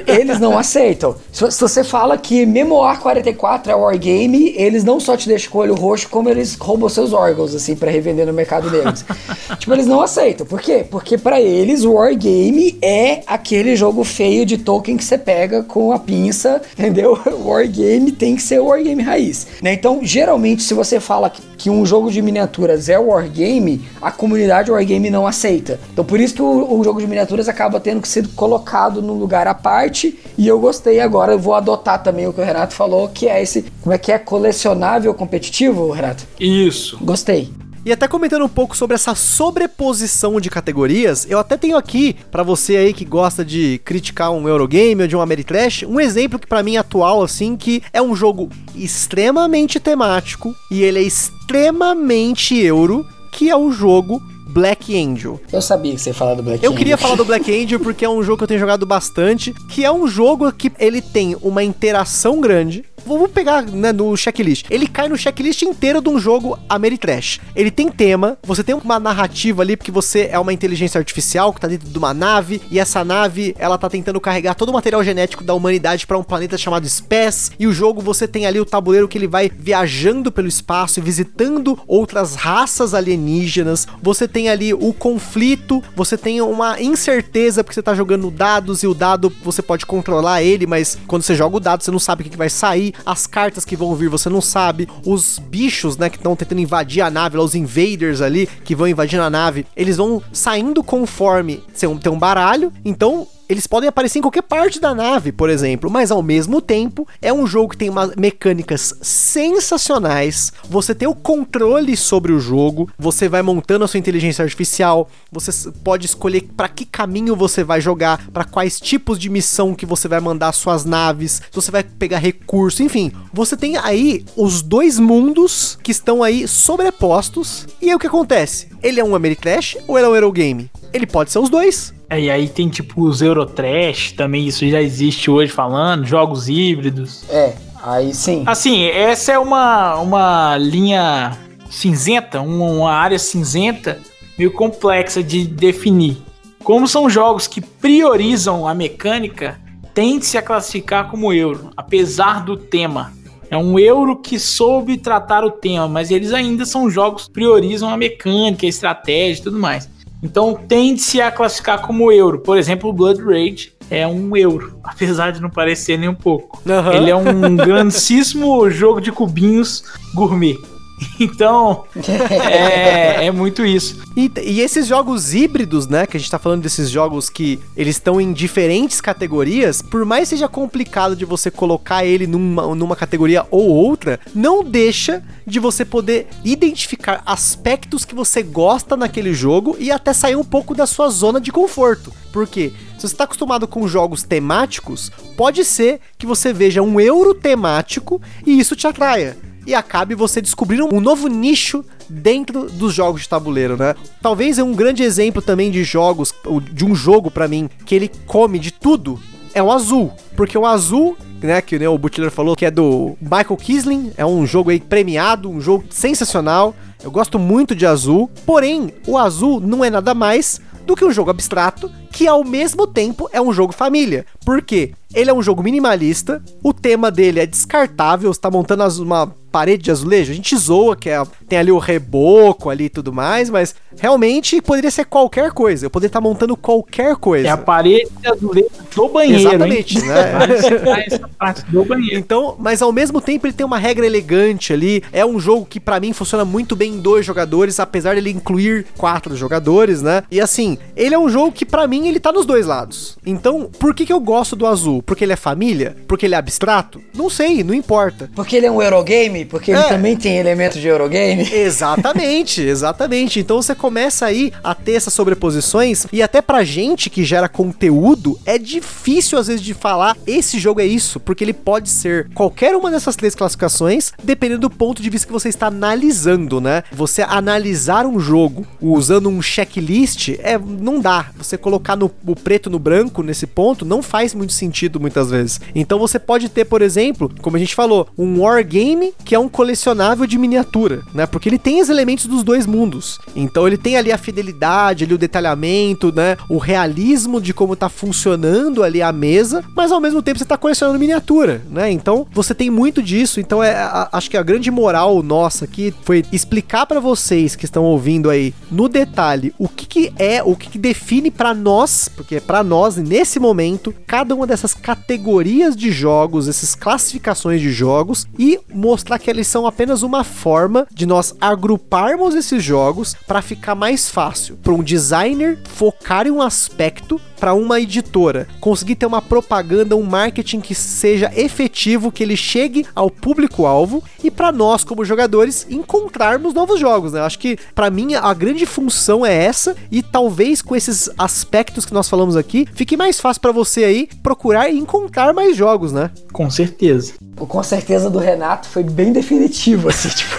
eles não aceitam. Se, você fala que Memoir 44 é wargame, eles não só te deixam com o olho roxo, como eles roubam seus órgãos, assim, para revender no mercado deles. tipo, eles não aceitam. Por quê? Porque para eles o wargame é aquele jogo feio de Tolkien que você pega com a pinça, entendeu? O wargame tem que ser o wargame raiz. Né? Então, geralmente, se você fala que um jogo de miniaturas é wargame, a comunidade o Wargame não aceita. Então por isso que o, o, jogo de miniaturas acaba tendo que ser colocado num lugar à parte. E eu gostei agora, eu vou adotar também o que o Renato falou, que é esse. Como é que é? Colecionável competitivo, Renato? Isso. Gostei. E até comentando um pouco sobre essa sobreposição de categorias, eu até tenho aqui para você aí que gosta de criticar um Eurogame ou de um Ameritrash, um exemplo que para mim é atual assim, que é um jogo extremamente temático e ele é extremamente euro, que é o jogo Black Angel. Eu sabia que você ia falar do Black eu Angel. Eu queria falar do Black Angel porque é um jogo que eu tenho jogado bastante, que é um jogo que ele tem uma interação grande, Vamos pegar né, no checklist. Ele cai no checklist inteiro de um jogo Ameritrash. Ele tem tema, você tem uma narrativa ali, porque você é uma inteligência artificial que tá dentro de uma nave, e essa nave, ela tá tentando carregar todo o material genético da humanidade para um planeta chamado Spes, e o jogo você tem ali o tabuleiro que ele vai viajando pelo espaço e visitando outras raças alienígenas. Você tem ali o conflito, você tem uma incerteza porque você tá jogando dados e o dado você pode controlar ele, mas quando você joga o dado você não sabe o que vai sair as cartas que vão vir você não sabe, os bichos, né, que estão tentando invadir a nave, os invaders ali, que vão invadir a nave, eles vão saindo conforme tem um baralho, então eles podem aparecer em qualquer parte da nave, por exemplo, mas ao mesmo tempo é um jogo que tem umas mecânicas sensacionais. Você tem o controle sobre o jogo, você vai montando a sua inteligência artificial, você pode escolher para que caminho você vai jogar, para quais tipos de missão que você vai mandar suas naves, se você vai pegar recurso, enfim, você tem aí os dois mundos que estão aí sobrepostos. E aí o que acontece? Ele é um Ameritrash ou ele é um Eurogame? Ele pode ser os dois. É, e aí tem tipo os Eurotrash, também isso já existe hoje falando, jogos híbridos. É, aí sim. Assim, essa é uma, uma linha cinzenta, uma área cinzenta meio complexa de definir. Como são jogos que priorizam a mecânica, tende-se a classificar como euro, apesar do tema. É um euro que soube tratar o tema, mas eles ainda são jogos que priorizam a mecânica, a estratégia e tudo mais. Então tende-se a classificar como euro. Por exemplo, o Blood Rage é um euro, apesar de não parecer nem um pouco. Uhum. Ele é um grandíssimo jogo de cubinhos gourmet. Então, é, é, muito isso. E, e, esses jogos híbridos, né? Que a gente tá falando desses jogos que eles estão em diferentes categorias, por mais seja complicado de você colocar ele numa, numa categoria ou outra, não deixa de você poder identificar aspectos que você gosta naquele jogo e até sair um pouco da sua zona de conforto. Porque se você está acostumado com jogos temáticos, pode ser que você veja um euro temático e isso te atraia e acabe você descobrindo um novo nicho dentro dos jogos de tabuleiro, né? Talvez é um grande exemplo também de jogos, de um jogo para mim, que ele come de tudo, é o azul. Porque o azul né, que né, o Butler falou, que é do Michael Kisling, é um jogo aí premiado, um jogo sensacional. Eu gosto muito de azul, porém, o azul não é nada mais do que um jogo abstrato que ao mesmo tempo é um jogo família. Por quê? Ele é um jogo minimalista, o tema dele é descartável, você tá montando uma parede de azulejo, a gente zoa que é, tem ali o reboco ali e tudo mais, mas realmente poderia ser qualquer coisa, eu poderia estar tá montando qualquer coisa. É a parede de azulejo do banheiro, Exatamente, hein? né? essa parte do banheiro. Então, mas ao mesmo tempo ele tem uma regra elegante ali, é um jogo que para mim funciona muito bem em dois jogadores, apesar dele incluir quatro jogadores, né? E assim, ele é um jogo que para mim ele tá nos dois lados. Então, por que que eu gosto do azul? Porque ele é família? Porque ele é abstrato? Não sei, não importa. Porque ele é um Eurogame? Porque ele é. também tem elementos de Eurogame? Exatamente, exatamente. Então você começa aí a ter essas sobreposições e até pra gente que gera conteúdo, é difícil às vezes de falar esse jogo é isso, porque ele pode ser qualquer uma dessas três classificações, dependendo do ponto de vista que você está analisando, né? Você analisar um jogo usando um checklist, é não dá. Você colocar no, o preto no branco nesse ponto não faz muito sentido muitas vezes. Então você pode ter, por exemplo, como a gente falou, um wargame que é um colecionável de miniatura, né? Porque ele tem os elementos dos dois mundos. Então ele tem ali a fidelidade, ali o detalhamento, né? O realismo de como tá funcionando ali a mesa, mas ao mesmo tempo você tá colecionando miniatura, né? Então você tem muito disso. Então é, a, acho que a grande moral nossa aqui foi explicar para vocês que estão ouvindo aí no detalhe o que, que é, o que, que define para nós, porque é para nós nesse momento, cada uma dessas categorias de jogos, essas classificações de jogos e mostrar que eles são apenas uma forma de nós agruparmos esses jogos para ficar mais fácil para um designer focar em um aspecto para uma editora conseguir ter uma propaganda, um marketing que seja efetivo, que ele chegue ao público-alvo e para nós como jogadores encontrarmos novos jogos, né? Acho que para mim a grande função é essa e talvez com esses aspectos que nós falamos aqui, fique mais fácil para você aí procurar e encontrar mais jogos, né? Com certeza. O com certeza do Renato foi bem definitivo, assim, tipo.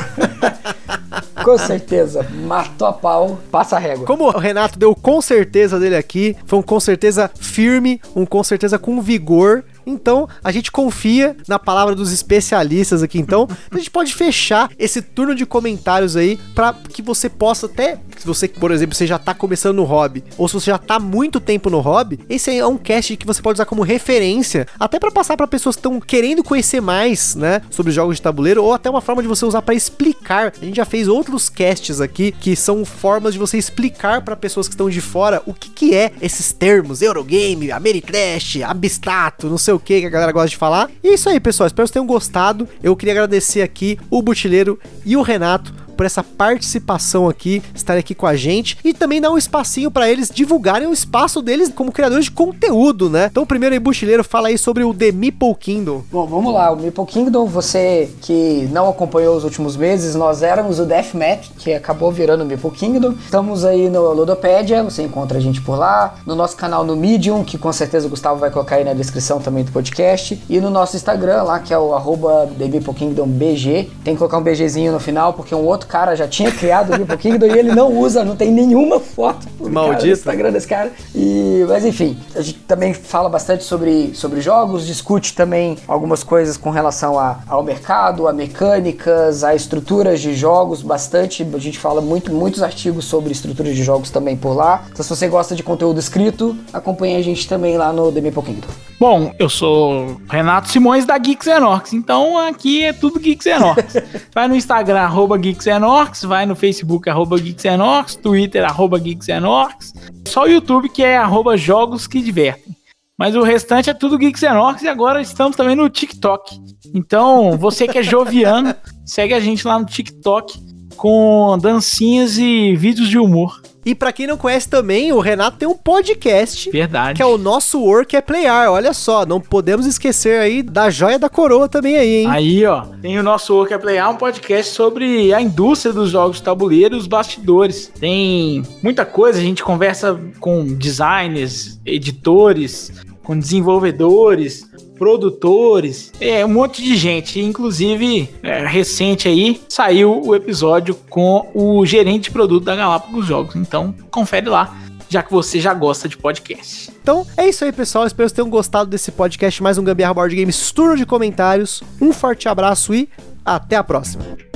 Com certeza, matou a pau, passa a régua. Como o Renato deu com certeza dele aqui, foi um com certeza firme, um com certeza com vigor então, a gente confia na palavra dos especialistas aqui. Então, a gente pode fechar esse turno de comentários aí para que você possa até, se você, por exemplo, você já tá começando no hobby, ou se você já tá muito tempo no hobby, esse é um cast que você pode usar como referência, até para passar para pessoas que estão querendo conhecer mais, né, sobre jogos de tabuleiro, ou até uma forma de você usar para explicar. A gente já fez outros casts aqui que são formas de você explicar para pessoas que estão de fora o que que é esses termos, Eurogame, Ameritrash, abstrato, não sei o que que a galera gosta de falar. E é isso aí, pessoal. Espero que vocês tenham gostado. Eu queria agradecer aqui o Butileiro e o Renato por essa participação aqui, estar aqui com a gente e também dar um espacinho para eles divulgarem o espaço deles como criadores de conteúdo, né? Então, primeiro aí, Buchileiro, fala aí sobre o The Meeple Kingdom. Bom, vamos lá. O Meeple Kingdom, você que não acompanhou os últimos meses, nós éramos o Deathmatch, que acabou virando o Meeple Kingdom. Estamos aí no Ludopédia, você encontra a gente por lá. No nosso canal no Medium, que com certeza o Gustavo vai colocar aí na descrição também do podcast. E no nosso Instagram lá, que é o arroba. Tem que colocar um BGzinho no final, porque é um outro cara já tinha criado o Meeple Kingdom e ele não usa, não tem nenhuma foto Maldito. no Instagram desse cara. E, mas enfim, a gente também fala bastante sobre, sobre jogos, discute também algumas coisas com relação a, ao mercado, a mecânicas, a estruturas de jogos, bastante. A gente fala muito, muitos artigos sobre estruturas de jogos também por lá. Então se você gosta de conteúdo escrito, acompanhe a gente também lá no The Meeple Kingdom. Bom, eu sou Renato Simões da Geeks Enox, então aqui é tudo Geeks Enox. Vai no Instagram, arroba Geeks Enox, vai no Facebook, arroba Geeks Enox, Twitter, arroba Geeks Enox, só o YouTube que é arroba Jogos que Divertem. Mas o restante é tudo Geeks Orcs e agora estamos também no TikTok. Então, você que é joviano, segue a gente lá no TikTok com dancinhas e vídeos de humor. E para quem não conhece também, o Renato tem um podcast. Verdade. Que é o nosso Work é Playar. Olha só, não podemos esquecer aí da joia da coroa também aí, hein? Aí, ó. Tem o nosso Work é Playar, um podcast sobre a indústria dos jogos de tabuleiro e os bastidores. Tem muita coisa, a gente conversa com designers, editores, com desenvolvedores, produtores, é um monte de gente. Inclusive, é, recente aí, saiu o episódio com o gerente de produto da Galápagos Jogos. Então, confere lá, já que você já gosta de podcast. Então, é isso aí, pessoal. Espero que tenham gostado desse podcast. Mais um Gambiarra Board Games turno de comentários. Um forte abraço e até a próxima.